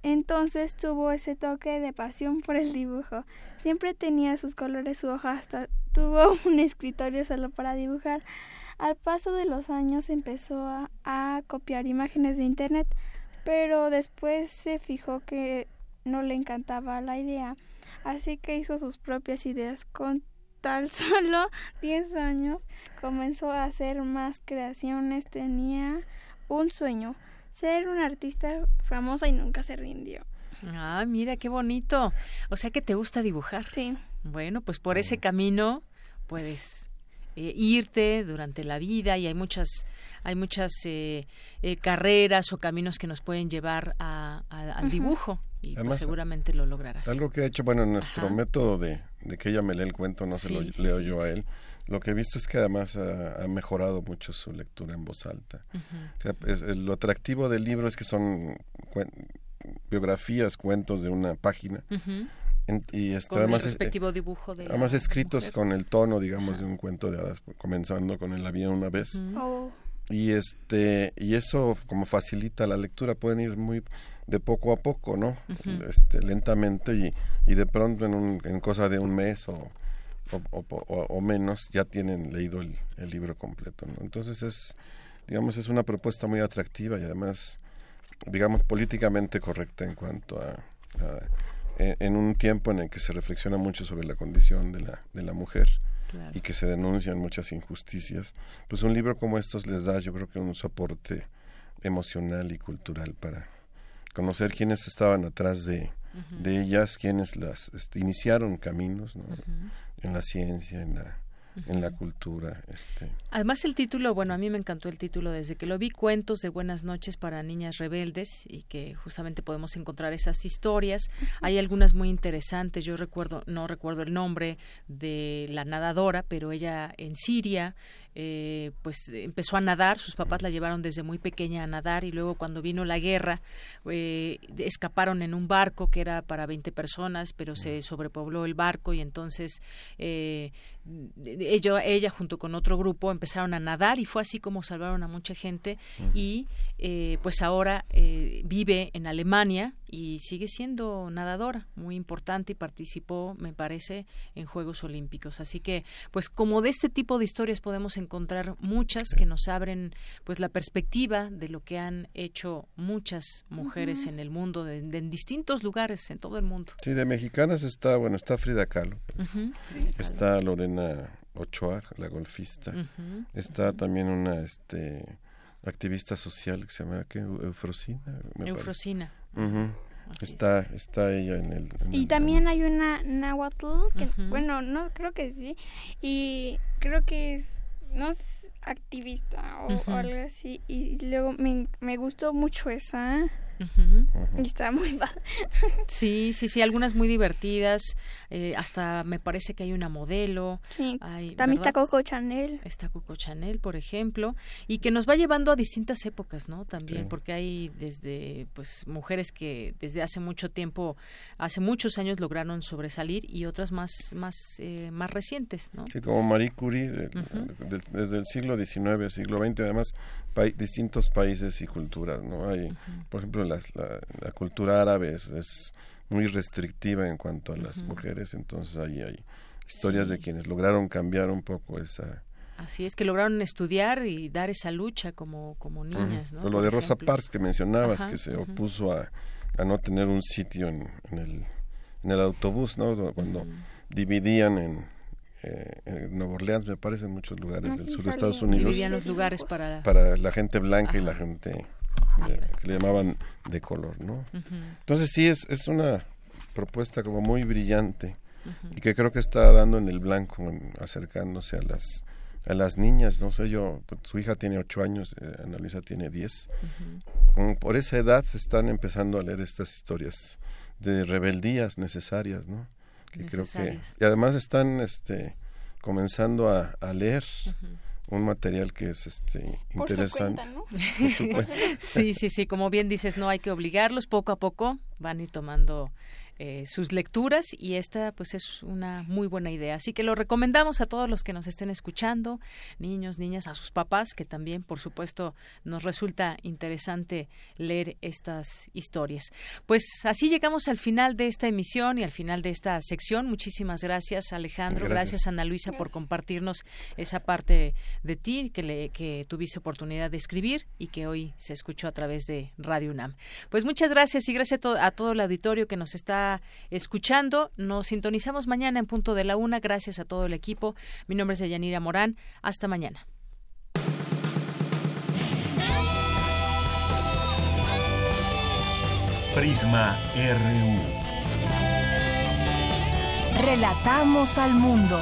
entonces tuvo ese toque de pasión por el dibujo. Siempre tenía sus colores, su hoja, hasta tuvo un escritorio solo para dibujar. Al paso de los años empezó a, copiar imágenes de Internet, pero después se fijó que no le encantaba la idea, así que hizo sus propias ideas. Con tal solo 10 años comenzó a hacer más creaciones, tenía un sueño, ser una artista famosa y nunca se rindió. Ah, mira qué bonito. O sea que te gusta dibujar. Sí. Bueno, pues por ese camino puedes eh, irte durante la vida y hay muchas hay muchas eh, eh, carreras o caminos que nos pueden llevar al dibujo y pues, seguramente lo lograrás. Algo que ha hecho, bueno, en nuestro método de, que ella me lee el cuento, no se lo leo yo a él, lo que he visto es que además ha, mejorado mucho su lectura en voz alta. lo atractivo del libro es que son biografías, cuentos de una página y con además, el respectivo dibujo de además escritos con el tono digamos de un cuento de hadas comenzando con el había una vez. Oh. y este y eso como facilita la lectura pueden ir muy de poco a poco no este, lentamente y, y de pronto en, un, en cosa de un mes o o, menos ya tienen leído el, libro completo ¿no? entonces es digamos es una propuesta muy atractiva y además digamos políticamente correcta en cuanto a en un tiempo en el que se reflexiona mucho sobre la condición de la, de la mujer y que se denuncian muchas injusticias, pues un libro como estos les da yo creo que un soporte emocional y cultural para conocer quiénes estaban atrás de, de ellas, quienes las este, iniciaron caminos en la ciencia, en la en la cultura. Este. Además el título, bueno, a mí me encantó el título desde que lo vi, Cuentos de Buenas noches para Niñas Rebeldes, y que justamente podemos encontrar esas historias. Hay algunas muy interesantes, yo recuerdo, no recuerdo el nombre de la nadadora, pero ella en Siria eh, pues empezó a nadar, sus papás la llevaron desde muy pequeña a nadar y luego cuando vino la guerra eh, escaparon en un barco que era para 20 personas, pero se sobrepobló el barco y entonces eh, ella, ella junto con otro grupo empezaron a nadar y fue así como salvaron a mucha gente y eh, pues ahora eh, vive en Alemania y sigue siendo nadadora muy importante y participó, me parece, en Juegos Olímpicos. Así que, pues como de este tipo de historias podemos encontrar muchas que nos abren pues la perspectiva de lo que han hecho muchas mujeres en el mundo, de, en distintos lugares en todo el mundo. Sí, de mexicanas está, bueno, está Frida Kahlo, está Lorena Ochoa, la golfista, está también una, este activista social que se llama ¿qué? Eufrosina. Eufrosina. Está, está ella en el... y también hay una náhuatl, que, bueno, no, creo que sí, y creo que es, no es activista o, algo así, y luego me, me gustó mucho esa. Y está muy padre. sí, sí, sí, algunas muy divertidas. Eh, hasta me parece que hay una modelo. Sí, también está Coco Chanel. Está Coco Chanel, por ejemplo. Y que nos va llevando a distintas épocas, ¿no? También, porque hay desde, pues, mujeres que desde hace mucho tiempo, hace muchos años lograron sobresalir y otras más, más, eh, más recientes, ¿no? Sí, como Marie Curie, desde el siglo XIX, siglo XX, además, distintos países y culturas, ¿no? Hay, por ejemplo, la, la, cultura árabe es, muy restrictiva en cuanto a las mujeres, entonces ahí hay historias de quienes lograron cambiar un poco esa... Así es, que lograron estudiar y dar esa lucha como, como niñas, ¿no? lo de Rosa Parks que mencionabas, que se opuso a, a, no tener un sitio en, en, el, en el autobús, ¿no? Cuando dividían en eh, en Nueva Orleans, me parece, en muchos lugares del sur de Estados Unidos. Dividían los lugares para... Para la gente blanca y la gente que le llamaban de color, ¿no? Entonces sí, es, es una propuesta como muy brillante y que creo que está dando en el blanco, acercándose a las a las niñas, no sé yo, pues, su hija tiene ocho años, eh, Ana Luisa tiene diez. Por esa edad están empezando a leer estas historias de rebeldías necesarias, ¿no? Que creo que y además están, este, comenzando a, leer un material que es este interesante. sí, sí, sí, como bien dices, no hay que obligarlos, poco a poco van a ir tomando eh, sus lecturas y esta pues es una muy buena idea. Así que lo recomendamos a todos los que nos estén escuchando, niños, niñas, a sus papás, que también por supuesto nos resulta interesante leer estas historias. Pues así llegamos al final de esta emisión y al final de esta sección. Muchísimas gracias Alejandro, gracias, Ana Luisa por compartirnos esa parte de ti que, le, que tuviste oportunidad de escribir y que hoy se escuchó a través de Radio UNAM. Pues muchas gracias y gracias a, a todo el auditorio que nos está escuchando. Nos sintonizamos mañana en punto de la una. Gracias a todo el equipo. Mi nombre es Yanira Morán. Hasta mañana. Prisma RU. Relatamos al mundo.